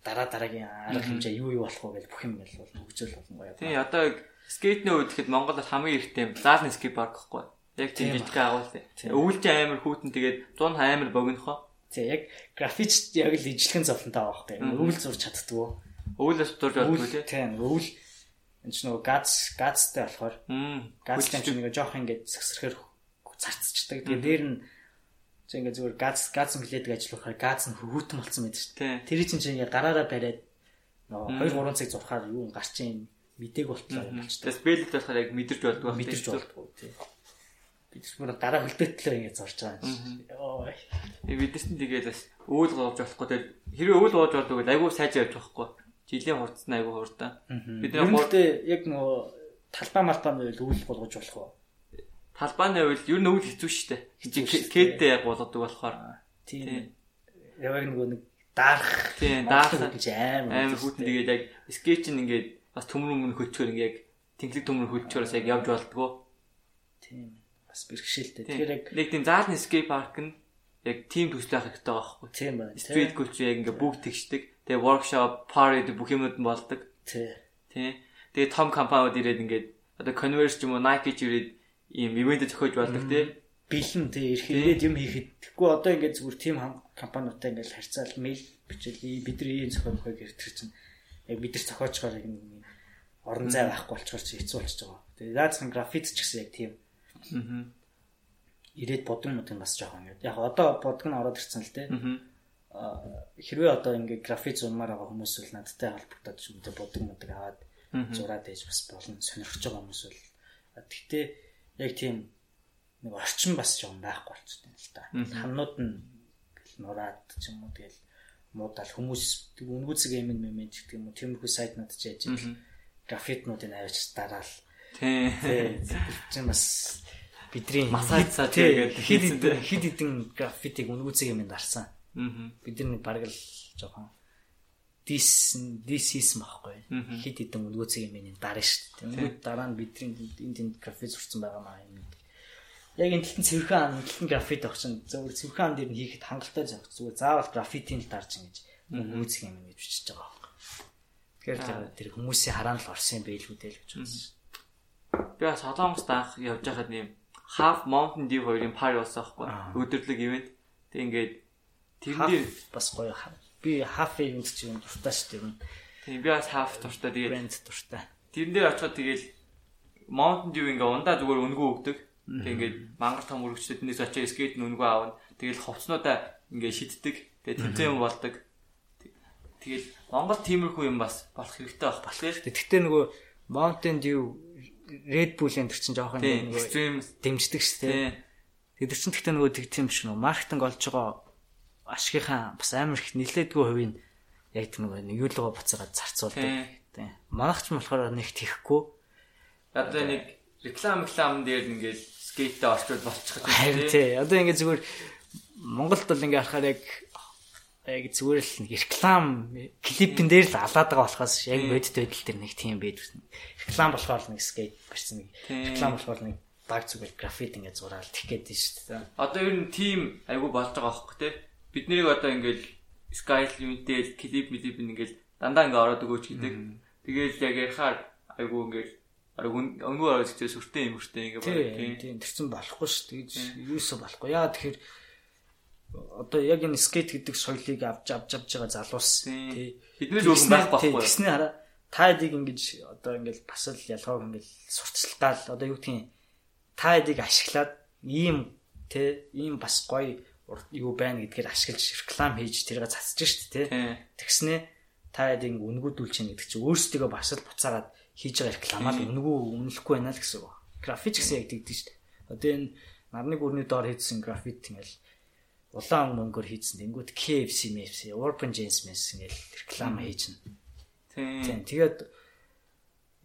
дараа дараагийн арга хэмжээ юу юу болох вэ гэж бүх юм бол хөгжөөл болно гоё. Тийм одоо скейтний үед гэхэд Монголд хамгийн ихтэй заалны скейт парк гэхгүй. Яг тийм жижиг агуул тийм. Өвөлжин амар хүүтэн тэгээд 100 амар богинохоо. Тийм яг графич яг л ижлэгэн зовлонтой байгаа байхгүй. Өвөл зурж чаддгүй. Өвөлөөс зурж чаддгүй тийм. Өвөл энэ ч нөгөө газ газтай болохоор. Газ чинь нэг жоох ингээд сэгсрэхэр зарцчдаг. Тэгээ дээр нь чи ингээ зүгээр газ газ хилээдэг ажиллахаар газ нь хөвгүүтэн болсон байдаг шүү дээ. Тэр чинь чи ингээ гараараа бариад нөгөө 2 3 цаг зурхаар юу гарч ийн мэдээг болтлоо болчтой. Спелд болохоор яг мэдэрч болдгоо мэдэрч болдгоо тий. Бид ч мөр гараа хөлтөөтлөө ингээ зорж байгаа юм. Йоо. Бидээс нь тэгээд бас өвөл гоож болохгүй тэгээд хэрвээ өвөл гоож болдог бол айгүй сайж явж болохгүй. Жилийн хурцсан айгүй хурдан. Бид нэг яг нөгөө талбай мартаа нь өвөл болгож болох уу? талбааны хувьд ер нь өвөл хэцүү шттэ. Кэдтэй яг болгодог болохоор. Тийм. Яг нөгөө нэг даарах. Тийм, даарах гэж амар амар хүүтэн тэгээд яг скетч нь ингээд бас төмөр өмнө хөтчөөр ингээд яг тэнхлэг төмөр хөтчөөрөөс яг явж болдгоо. Тийм. Бас бэрхшээлтэй. Тэгэхээр яг нэг тийм заалны скейт парк нь яг тим төсөл авах хэрэгтэй байгаа байхгүй. Тийм байна. Street culture яг ингээд бүгд тэгшдэг. Тэгээ workshop, party бүх юмуд нь болдог. Тийм. Тийм. Тэгээ том компаниуд ирээд ингээд одоо Converse ч юм уу Nike ч ирээд ийм ивент зохиож болдог тий. Бэлэн тий ирэх ирээд юм хийхэд тэгэхгүй одоо ингээд зүгээр тим компаниудтай ингээд харьцаал мэйл бичэл бидний ийм зохион хойг гэртэр чинь яг бид нар зохиожгоор яг орон зай байхгүй болчихор чи хэцүү болчихж байгаа. Тэгээ яац графит ч гэсэн яг тийм. Аа. Ирээд бодон модын бас жоохон ингээд. Яг одоо бодг нь ороод ирсэн л тий. Аа. Хэрвээ одоо ингээд графит зурмаар байгаа хүмүүс бол надтай холбогдоод ч юм уу бодг модог аваад зураад ээж бас болно сонирхож байгаа хүмүүс бол гэхдээ яг тийм нэг орчин бас жоон байхгүй болчихсон л та. Хамнууд нь нураад ч юм уу тэгэл муудаал хүмүүс үнгүүцэг юм мэмэн гэдэг юм уу тиймэрхүү сайтнууд ч яаж юм графитнуудыг аваач дараал. Тийм. Тийм бас бидний массаж цаа тэгээд хид хид хидэн графитиг үнгүүцэг юм дарсан. Аа. Бид нэг бараг л жоохон дис дис хийсэн байхгүй. Хит хитэн өнгөөцөг юм энэ дараа шүү дээ. Дараа нь бидний энд энд график зурцсан байгаа маа юм. Яг энэ дэлтэн цэвэрхэн дэлтэн графит авах чинь зөвхөн цэвэрхэн ам дээр нь хийхэд хангалттай зовх зүгээр заавал графитийн л дарж ингэж өнгөөцөг юм гэж бичиж байгаа. Тэгэхээр тэр хүмүүсийн хараан л орсон юм байлгүй дээ л гэж бодсон. Би бас Солонгост анх явж байхад нэм Half Mountain Dew хоёрын пар болсон аахгүй. Өдөрлөг ивент. Тэг ингээд тэрний бас гоё би half event ч юм дуртай шүү дээ. Тийм би бас half дуртай. Тэгээд brand дуртай. Тэрэн дээр очиход тэгээд Mountain Dew ингээ ундаа зүгээр өнгөө өгдөг. Тэг ингээд мангар том өргөчтэй тэрнээс очиж скейт өнгөө аавна. Тэгэл хувцнуудаа ингээ шиддэг. Тэгээ тэмцээн болдог. Тэгэл Монгол тиймэрхүү юм бас болох хэрэгтэй байх бас тийм. Тэгтээ нөгөө Mountain Dew Red Bull-ын төр чинь жоохон нөгөө extreme дэмждэг шүү дээ. Тэд чинь тэгтээ нөгөө тэг тийм биш нөгөө маркетинг олж байгаа ашигынхаа бас амар их нилээдгүй хувийн яг тийм нөгөө юу л гоо буцаагаад зарцуулдаг. Тийм. Манайх ч болохоор нэг тийхгүй. Одоо нэг реклам реклам дээр ингээл скейттэй орчууд болчих юм тийм. Одоо ингээд зүгээр Монголд бол ингээд харахаар яг яг зүгээр л нэг реклам клипэн дээр л алаад байгаа болохоос яг бодит байдал дээр нэг тийм байдаг. Реклам болохоор нэг скейт барьсан нэг реклам болохоор нэг баг зүгээр графит ингээд зураал тих гэдэг шүү дээ. Одоо ер нь тим айгу болж байгаа байхгүй те. Бид нарыг одоо ингээд Sky Limited клип клип ингээд дандаа ингээд ороод өгөөч гэдэг. Тэгээл яг ярихаар айгу ингээд ариг өнгөө ороод ихтэй сүртэй юм өртэй ингээд баг тийм тэрсэн болохгүй шүү дээ. Юусоо болохгүй. Яа тэгэхээр одоо яг энэ скейт гэдэг соёлыг авч авч авж байгаа залуус тий. Бидний зөвхөн байх байхгүй тэгснэ хараа та эдийг ингэж одоо ингээл бас л ялгааг ингээл сурталчилгаал одоо юу гэдгийг та эдийг ашиглаад ийм тий ийм бас гоё юу байна гэдгээр ашиглаж реклам хийж тэргээ цацж штт тий. Тэгснэ та эдийг үнгүүдүүл чинь гэдэг чинь өөрсдөө бас л буцаагаад хийж байгаа рекламаа л үнгүү үнэлэхгүй байна л гэсэн үг. График гэсэн яг тэгдэж штт. Одоо энэ нарны бүрний доор хийсэн графит ингээл улаан мөнгөөр хийсэн. Тэнгүүд KFC, MFC, Urban Jeans мэс ингээл реклам хийж нь. Тийм. Тэгээд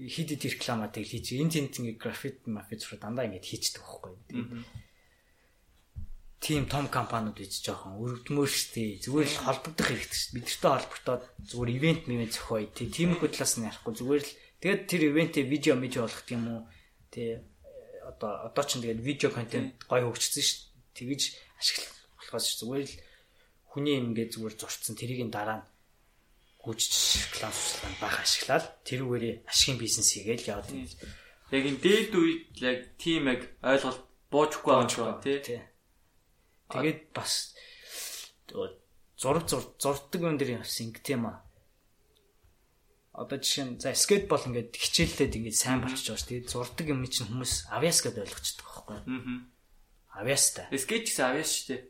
хид хид рекламад тэгэл хийж энэ тент ингээ графит мафит руу дандаа ингээ хийчихдэг байхгүй. Тийм том компаниуд иж жоохон өргөдмөр штий. Зүгээр л холбогдох хэрэгтэй шүү. Бидэртэй холбогдоод зүгээр ивент мивент зохиоё. Тийм их талаас нь ярихгүй зүгээр л тэгээд тэр ивентээ видео мэж болгох юм уу? Тэ одоо одоо ч тэгээд видео контент гоё хөгжсөн шүү. Тэгэж ашиглах болохоос зүгээр л хүний юм ингээд зүгээр зурцсан тэрийг дараа нь гүйж класс бах ашиглаад тэрүүгээрээ ашигын бизнес хийгээл яваад байна. Яг энэ дээд үед яг тийм яг ойлголт буужхгүй байгаа шүү тий. Тэгээд бас зураг зурдаг юм дээр явсан ингэ тийм аа. Одоо жишээ нь за скейтбол ингээд хичээллээд ингээд сайн байгаа шүү. Тэгээд зурдаг юм чинь хүмүүс авьяас гэдээ ойлгочдөг байхгүй? Аа. Авьяастай. Скейт гэсэн авьяас шүү дээ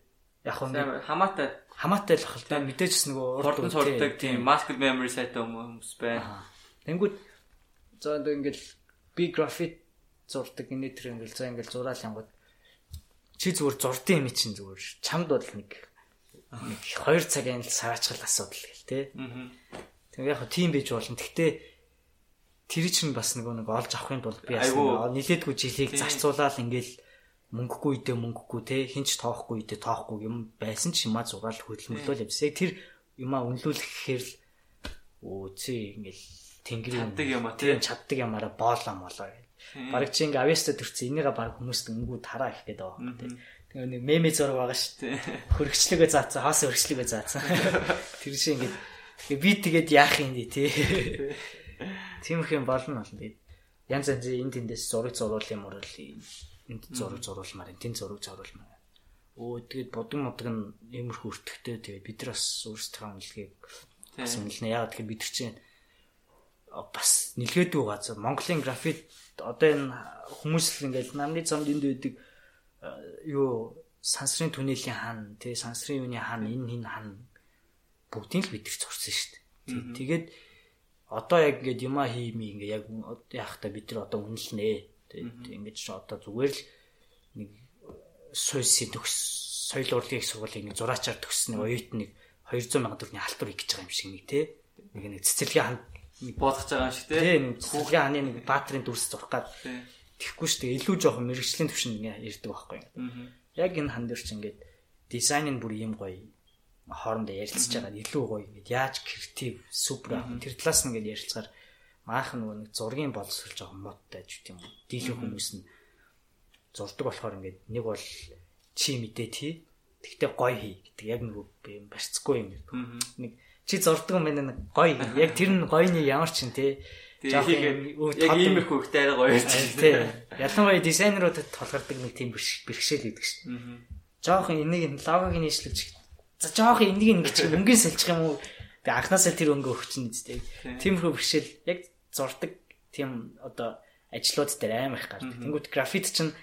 яг хөө хамаатай. хамаатай л хэл та мэдээж ч нөгөө урд нь сурдаг тийм. Mask memory сайтай хүмүүс байна. Тэнгүүд за одоо ингээл би графит зурдаг энэ төр ингээл за ингээл зураал янгууд. Чи зүгээр зурдсан юм чинь зүгээр чамд бол нэг нэг 2 цагийн л саачгал асуудал гэл те. Тэг яг тийм байж болно. Гэхдээ тэр чинь бас нөгөө нэг олж авахын тулд би яасан нилээдгүй жилийг зарцуулаад ингээл мөнгөгүй үедээ мөнгөгүй те хинч тоохгүй үедээ тоохгүй юм байсан ч юмаа зугаал хөдөлмөрлөл явсан. Яг тэр юмаа үнэлүүлэхээр л өө чи ингээл тэнгэрийн чаддаг юм а тийм чаддаг ямаараа боолоо молоо гэх. Бараг чи ингээ авьяаста төрсөн энийгээ баг хүмүүст өнгүү тараа их гэдэг байгаа тийм. Тэгээ нэг меме зураг байгаа шүү дээ. Хөргөчлөгөө заацсан, хаос хөргөчлөгөө заацсан. Тэр шиг ингээ би тэгээд яах юм бэ тий. Тиймэрхүү юм болно болно. Тэгээд янз янзын энэ тэндээс зураг зурвал юм уурал энд зураг зурулмаар энэ зураг зурулмаар. Өө тэгээд бодог модог нь иймэрхүү өртөгтэй тэгээд бид нар бас өөрсдийнхөө үнэлгээг бас үнэлнэ. Яагаад тэгэхээр бид чинь бас нэлгээдүү газар Монголын графит одоо энэ хүмүүс л ингээл намны замд энд байдаг юу сансрын түнэлийн хан тий сансрын юуны хан энэ энэ хан бүгдийг л бид нар зурсан шүү дээ. Тэгээд одоо яг ингээд юма хиймий ингээ яг яах та бид нар одоо үнэлнэ Тэгээд ингэж одоо зүгээр л нэг сойсын төгс соёл урлагийн сургуулийн нэг зураачаар төгссөн оюут нэг 200 сая төгрөгийн алтур их гэж байгаа юм шиг нэг тий. Нэг нэг цэцэрлэгийн хан нэг боодох байгаа юм шиг тий. Цэцэрлэгийн ханы нэг баатрын дүрс зурх гад. Тэхгүй шүү дээ. Илүү жоохон мэрэгжлийн төвшин ирдэг байхгүй. Яг энэ хан дээр ч ингээд дизайн нь бүр ийм гоё хоорондоо ярилцж байгаа илүү гоё ингээд яаж креатив супер аа тэр талаас нь ингээд ярилцгаар maaхан нөгөө нэг зургийн боловсруулж байгаа модтай ч гэдэм юм. Дийлэн хүмүүс нь зурдаг болохоор ингээд нэг бол чи мэдээ тий. Тэгтээ гоё хий гэдэг яг нөгөө юм барьцгүй юм. Нэг чи зурдаг юм байна нэг гоё. Яг тэр нь гоёны ямар ч юм тий. Яг ийм их хөвгтэй арай гоё шүү. Тий. Ялангуяа дизайнеруудад толгордог нэг тийм бэрхшээл гэдэг шүү. Жохон энийг логогийн нийслэгч За жоох энийг ингэж өнгөн сэлчих юм уу? Тэгээ анханасаа тэр өнгө өгч нь зүтэй. Тиймэрхүү бэрхшээл яг зурдаг тийм одоо ажлууд дээр амар их гардаг. Тэнгүүд графит чинь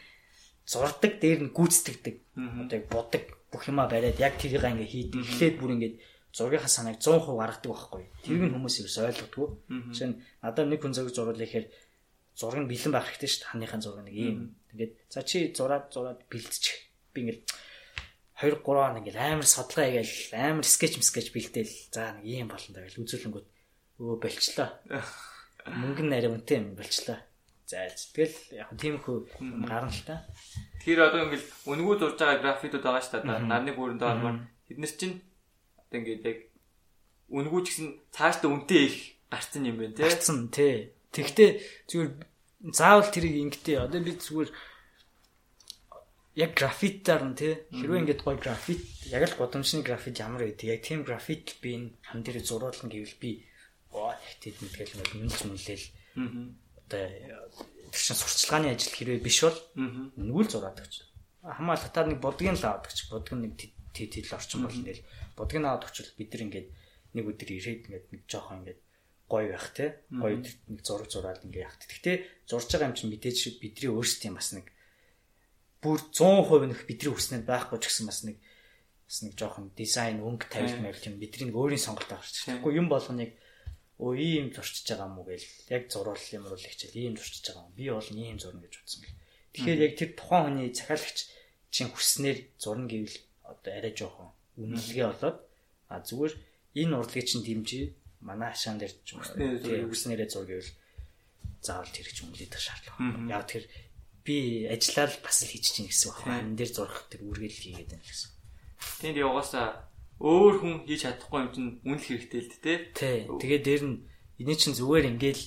зурдаг дээр нь гүйцэтгэдэг. Одоо яг бодог бүх юма бариад яг тэрийг ингээ хийдэг. Эхлээд бүр ингээ зургийнхаа санааг 100% гаргадаг байхгүй. Тэрийг нь хүмүүс ерөөс ойлгодгүй. Жишээ нь надад нэг хүн зураг зуруулах ихээр зураг нь бэлэн байх хэрэгтэй шүү дээ. Ханийхан зураг нэг юм. Тэгээд за чи зураад зураад бэлдчих. Би ингээл 2 3 хоног ингээл амар судалгаа хийгээл амар скетч скетч бэлдээл за нэг юм болно даа гэл үзүүлэнгүүд өө болчлоо. Мөнгө нь арай үнэтэй юм болчлоо. За тэгэл яг тиймхүү гарна л та. Тэр одоо ингээл өнгөө зурж байгаа графитууд байгаа шүү дээ. Нарны бүрэн доормор тэднес чинь одоо ингээд яг өнгөө ч гэсэн цаашдаа үнэтэй их гарцсан юм байна тий. Гарцсан тий. Тэгтээ зүгээр заавал тэрийг ингэдэй. Одоо би зүгээр яг графитаар нь тий хэрвээ ингээд гоё графит яг л годомчны графит ямар гэдэг яг тийм графит би энэ хан дээр зурулна гэвэл би оо тэд мэдгээл мэлж мүлээл одоо тэр чин сурчлагын ажил хэрвээ биш бол нүгэл зураад өгч хамаа хатаар нэг бодгийн л аваад өгч бодг нэг тэд тэд л орчин болно гэл. Бодгийг аваад өгчвол бид нар ингээд нэг өдөр ирээд ингээд нэг жоохон ингээд гоё байх те. Гоё нэг зураг зураад ингээд явах. Гэхдээ зурж байгаа юм чинь мэдээж бидний өөрсдийн бас нэг бүр 100% нөх бидний хүснээр байхгүй ч гэсэн бас нэг бас нэг жоохон дизайн өнгө тавилт мэл юм. Бидний өөрийн сонголт авч. Тэгэхгүй юм болгоныг өө ийм зурчиж байгаа юм уу гээл яг зуруул юм уу хичээл ийм зурчиж байгаа юм. Би бол ийм зурна гэж утсан гэл. Тэгэхээр яг тэр тухайн хүний захиалагч чинь хүснээр зурна гэвэл одоо арай жоохон үнэлгээ болоод а зүгээр энэ урлагийг чинь дэмжиж манай хашаан дээр ч хүснээрээ зур гэвэл заавал тэр их үнэлэх шаардлага. Яг тэр би ажиллаад бас л хийж чинь гэсэн байна. Энэ дээр зурх тэр үргэлж хийгээд байна гэсэн. Тэнд яваасаа өөр хүн хийж чадахгүй юм чинь үнэл хэрэгтэй л дээ, тий. Тэгээ дээр нь энэ чинь зүгээр ингээл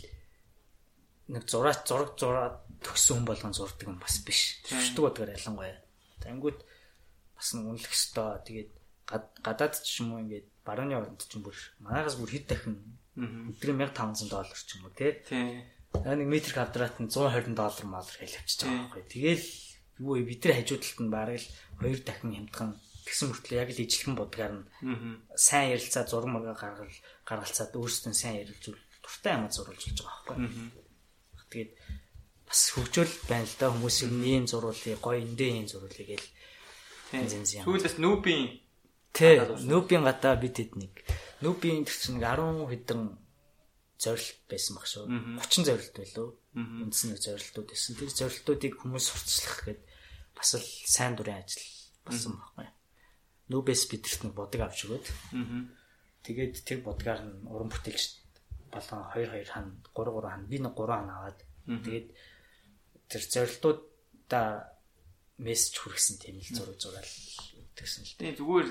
нэг зураг зураг зураад төгсөн хүн болгон зурдаг юм бас биш. Төвчдөг бодгаар ялангуяа. Тангууд бас нэг үнэлэх ёстой. Тэгээд гадаад ч юм уу ингээд барууны оронд ч юм бүр манайхаас бүр хэд дахин өдрийн 1500 доллар ч юм уу тий. Тий нэг метр квадрат нь 120 доллар малар хэл авчиж байгаа байхгүй. Тэгэл юу бид нар хажуудалд нь бараг л хоёр дахин хямдхан тэгсэн мөртлөө яг л ижлэхэн будгаар нь сайн ярилцаа зураг мага гаргал гаргалцаад өөрсдөө сайн ярилцуул дуртай юм зурулж болж байгаа байхгүй. Тэгээд бас хөгжөөл байна л да хүмүүс ийм зурулыг гоё эндээ ийм зурулыг гээл Сүүлээс нүүбийн Тэ нүүбийн гадаа бид хэд нэг нүүбийн тэр чинь 10 хэдэн зорилт байсан баг шүү. 30 зорилт байлоо. Үндсэн нэг зорилтууд байсан. Тэр зорилтуудыг хүмүүс сурталчлах гээд бас л сайн дурын ажил болсон байхгүй. Нүүбэс бидэрт нэг бодог авч өгөөд. Тэгээд тэр бодгаар нь уран бүтээлч болгон 2 2 хан 3 3 хан би нэг 3 хан аваад тэгээд тэр зорилтуудаа мессеж хүргэсэн тийм л зураг зураал өгдөгсөн л. Тийм зүгээр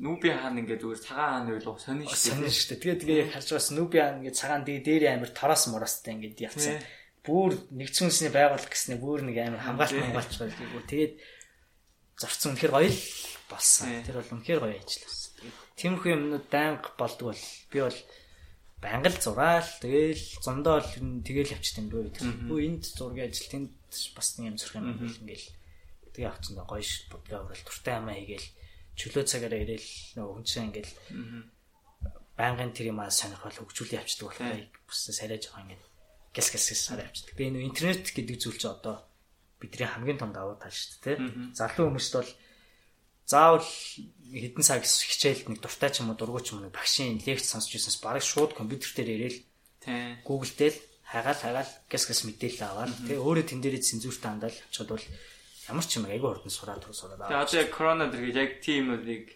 Нүби хаан ингээд зүгээр цагаан хаан байлуу сонин шүү дээ. Сонин шүү дээ. Тэгээд тэгээ харж бас Нүби хаан ингээд цагаан дээ дээр амир тороос моростой ингээд явцсан. Бүүр нэгдсэн үнсний байгууллага гэснээр бүүр нэг амир хамгаалт хамгаалч байлгүй. Тэгээд зорцсон үнэхэр гоё л болсон. Тэр бол үнэхэр гоё ажил болсон. Тиймэрхүү юмнууд байнга болдог бол би бол байнга л зураал тэгээл зондоо л тэгээл явчихсан юм дөө. Хөө энд зургийн ажил тэнд бас нэг юм зурх юм ингээл. Тэгээ авчихсан гоё ш бодгаа урал туртай амаа хийгээл. Чөлөө цагаараа ирээл нөгөө хүнчээ ингээл. Байнгын тэр юм аа сонирхол хөгжүүлээ явчихдаг болохоор бус сарайж байгаа ингээд гяс гяс гяс сарай явчихдаг. Тэгээ нөгөө интернет гэдэг зүйл чинь одоо бидний хамгийн том давуу тал шүү дээ. Залуу хүмүүст бол заавал хэдэн цаг хичээлд нэг дуртай ч юм уу дургуй ч юм уу багшийн лекц сонсч ирсэнс бараг шууд компьютер дээр ирээл Google дээр хагаал хагаал гяс гяс мэдээлэл аваад тэгээ өөрөө тэн дээрээ цензурт хандаал авчихад бол ямар ч юм айгүй хурдан сураад тус сураад аа. Тэгээ одоо яг корона дэргээ яг тийм үнийг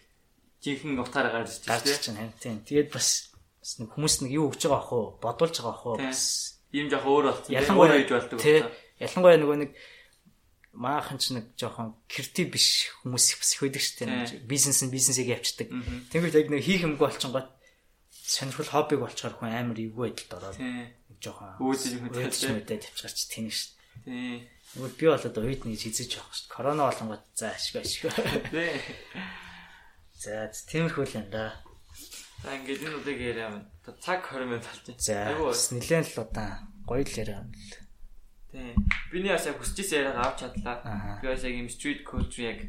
жинхэнэ утгаараа гарч ирж байна тийм. Тэгээд бас нэг хүмүүс нэг юу өгч байгаа ах уу? Бодулж байгаа ах уу? Бас ийм жоох өөр болсон. Ялангуяа хийж болдог. Ялангуяа нөгөө нэг Маахан ч нэг жоохон креатив биш хүмүүс их бас их байдаг шүү дээ. Бизнес нь бизнесийг явцдаг. Тэнгүүд яг нэг хийх юмгүй болчихгоо сонирхол хоббиг болчоор хүн амар эвгүй байдалд ороод нэг жоохон юм мэдээд тавьчихарч тэнэг шүү дээ. Тийм. Тэгвэл би бол одоо үед нэг хизэж явах шүү дээ. Корона болонгод за ашиг ашиг. Тийм. За тиймэрхүү л юм да. За ингээд энэ удаагийн яриа маань цаг 20 минут болж байна. За нэлээд л удаан гоё л яриа юм л. Тийм. Биний бас яг хүсчихсэн яриаг авч чадлаа. Би бас яг юм street culture яг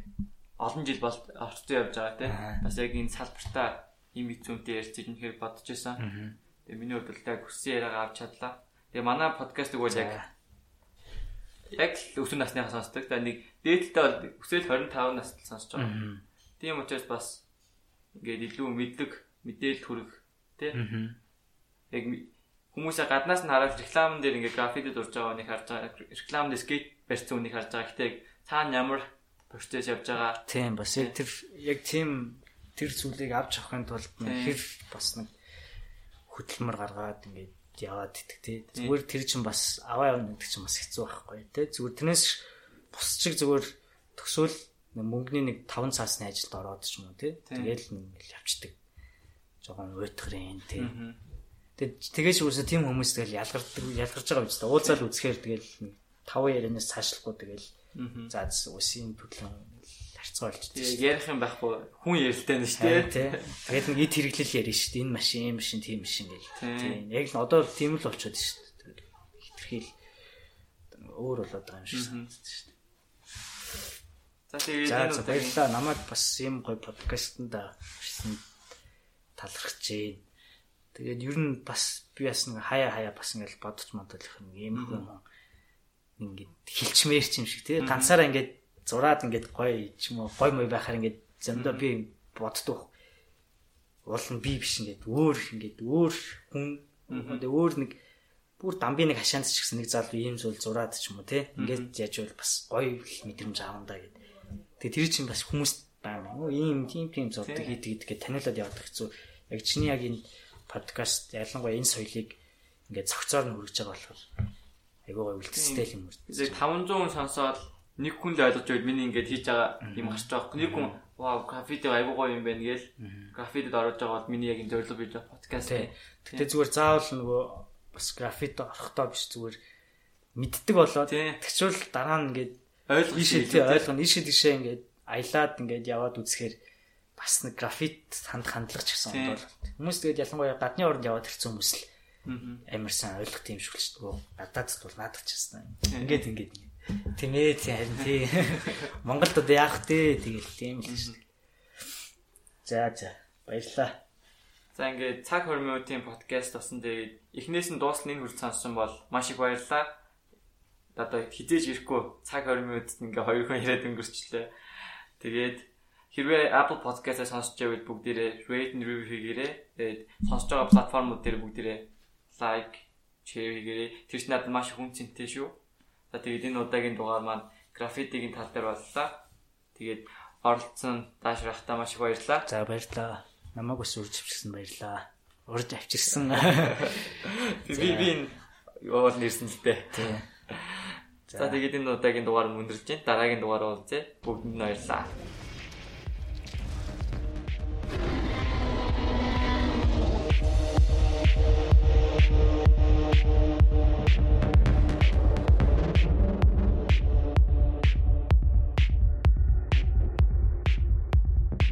олон жил бол орцсон явж байгаа тийм. Бас яг энэ салбартаа им хэцүүнтэй ярьж ирнэхээр бодож байсан. Тэгээ миний хувьд л яг хүссэн яриаг авч чадлаа. Тэгээ манай подкастыг бол яг яг л өсвөр насныхаа сонсдог. Тэгээ нэг дээдэлтэй бол өсөөл 25 настай сонсож байгаа. Тийм учраас бас ингээд илүү мэддэг мэдээлэл хүрэх тийм. Яг хүмүүсээ гаднаас нь хараад рекламн дээр ингээ графикэд урж байгаа нэг харж байгаа. Рекламд скейт барьсан үнийг харж байгаа. Гэтэ цаана ямар процесс явж байгаа. Тийм бас яг тэр яг тийм тэр зүйлийг авч авахын тулд хэр бас нэг хөдөлмөр гаргаад ингээ яваад идэх тий. Зүгээр тэр чинь бас аваа явна гэдэг чинь бас хэцүү байхгүй тий. Зүгээр тэрнээс бус чиг зүгээр төсөөл мөнгөний нэг 5 цаасны ажилд ороод ч юм уу тий. Тэгээл нэг явцдаг. Жогон уйтгарын тий. Тэгээд тэгээс үгүйсэ тийм хүмүүс тэгэл ялгардаг ялгарч байгаа биз дээ. Уулзаал үзэхээр тэгэл таван ярианаас цаашлахгүй тэгэл за үсийн төлөв харьцаа болж тийм. Ярих юм байхгүй хүн ярилтай нь шүү дээ. Тэгээд нэг ид хэрэглэл ярина шүү дээ. Энэ машин, машин, тийм машин гэл. Тийм. Яг л одоо тийм л болчиход шүү дээ. Хитрхийл өөр болоод байгаа юм шүү дээ. За тэгээд баярлалаа. Намайг бас ийм гоё подкастэнд ирсэн талархаж байна Тэгээд ер нь бас би бас нэг хаяа хаяа бас ингээл бодож модолох юм ийм хүн ингээд хилчмээр ч юм шиг тий. Ганцаараа ингээд зураад ингээд гоё ч юм уу гоё мой байхаар ингээд зөндөө би боддог. Уул нь би биш ингээд өөр ингээд өөр хүн өөр нэг бүр дамбын нэг хашаанд ч гэсэн нэг залуу ийм зүйл зураад ч юм уу тий. Ингээд яаж бол бас гоё мэдрэмж аавна гэд. Тэгээ тэр чинь бас хүмүүст байна. Ийм тийм тийм зурдаг хийдэг гэдгээ таниулаад явах хэцүү. Яг чиний яг энэ подкаст ялангуяа энэ соёлыг ингээд цогцоор нь хүргэж байгаа болохоор айгүй гоё үлдэстэй юм уу. Зэрэг 500 хүн сонсоод нэг хүн л ойлгож байвал миний ингээд хийж байгаа юм гарч байгаа. Нэг хүн вау граффити айгүй гоё юм байна гээл граффитид орж байгаа бол миний яг энэ зорилго бий подкаст. Гэтэ зүгээр заавал нөгөө бас граффит орохдоо биш зүгээр мэддэг болоод тэгчвэл дараа нь ингээд ойлгох шийдээ ойлгоно. Ийшээ тийшээ ингээд аялаад ингээд яваад үзэхээр бас нэг графит ханд хандлага ч гэсэн бол хүмүүс тэгээд ялангуяа гадны оронд яваад ирсэн хүмүүс л амарсан ойлгох юм шиг л шүү дээ. Гадаадд бол наадах ч гэсэн. Ингээд ингээд тийм ээ харин тий. Монголд одоо яах вэ? Тэгэл тийм л шүү дээ. За за баярлаа. За ингээд цаг 20 минутын подкаст болсон. Тэгээд эхнээс нь дуусна энэ хүртэл сонссон бол маш их баярлалаа. Одоо хизээж ирэхгүй цаг 20 минутад ингээ хоёр хүн яриад өнгөрчлээ. Тэгээд Хэрвээ Apple Podcast-аа сонсож байвал бүгдээрээ rate and review хийгээрэй. Тэгээд сонсож байгаа платформуд дээр бүгдээрээ like, share хийгээрэй. Тэр чинь надад маш хүн цэнтэй шүү. За тэгээд энэ удаагийн дугаар маань граффитигийн тал дээр боллоо. Тэгээд оролцсон даашрахтаа маш их баярлалаа. За баярлалаа. Намайг ус урьж авчирсан баярлалаа. Урьж авчирсан. Би би энэ юу нэрсэн л дээ. Тийм. За тэгээд энэ удаагийн дугаар мөндөрлж. Дараагийн дугаар уулзъя. Бүгдэнд нь баярлалаа.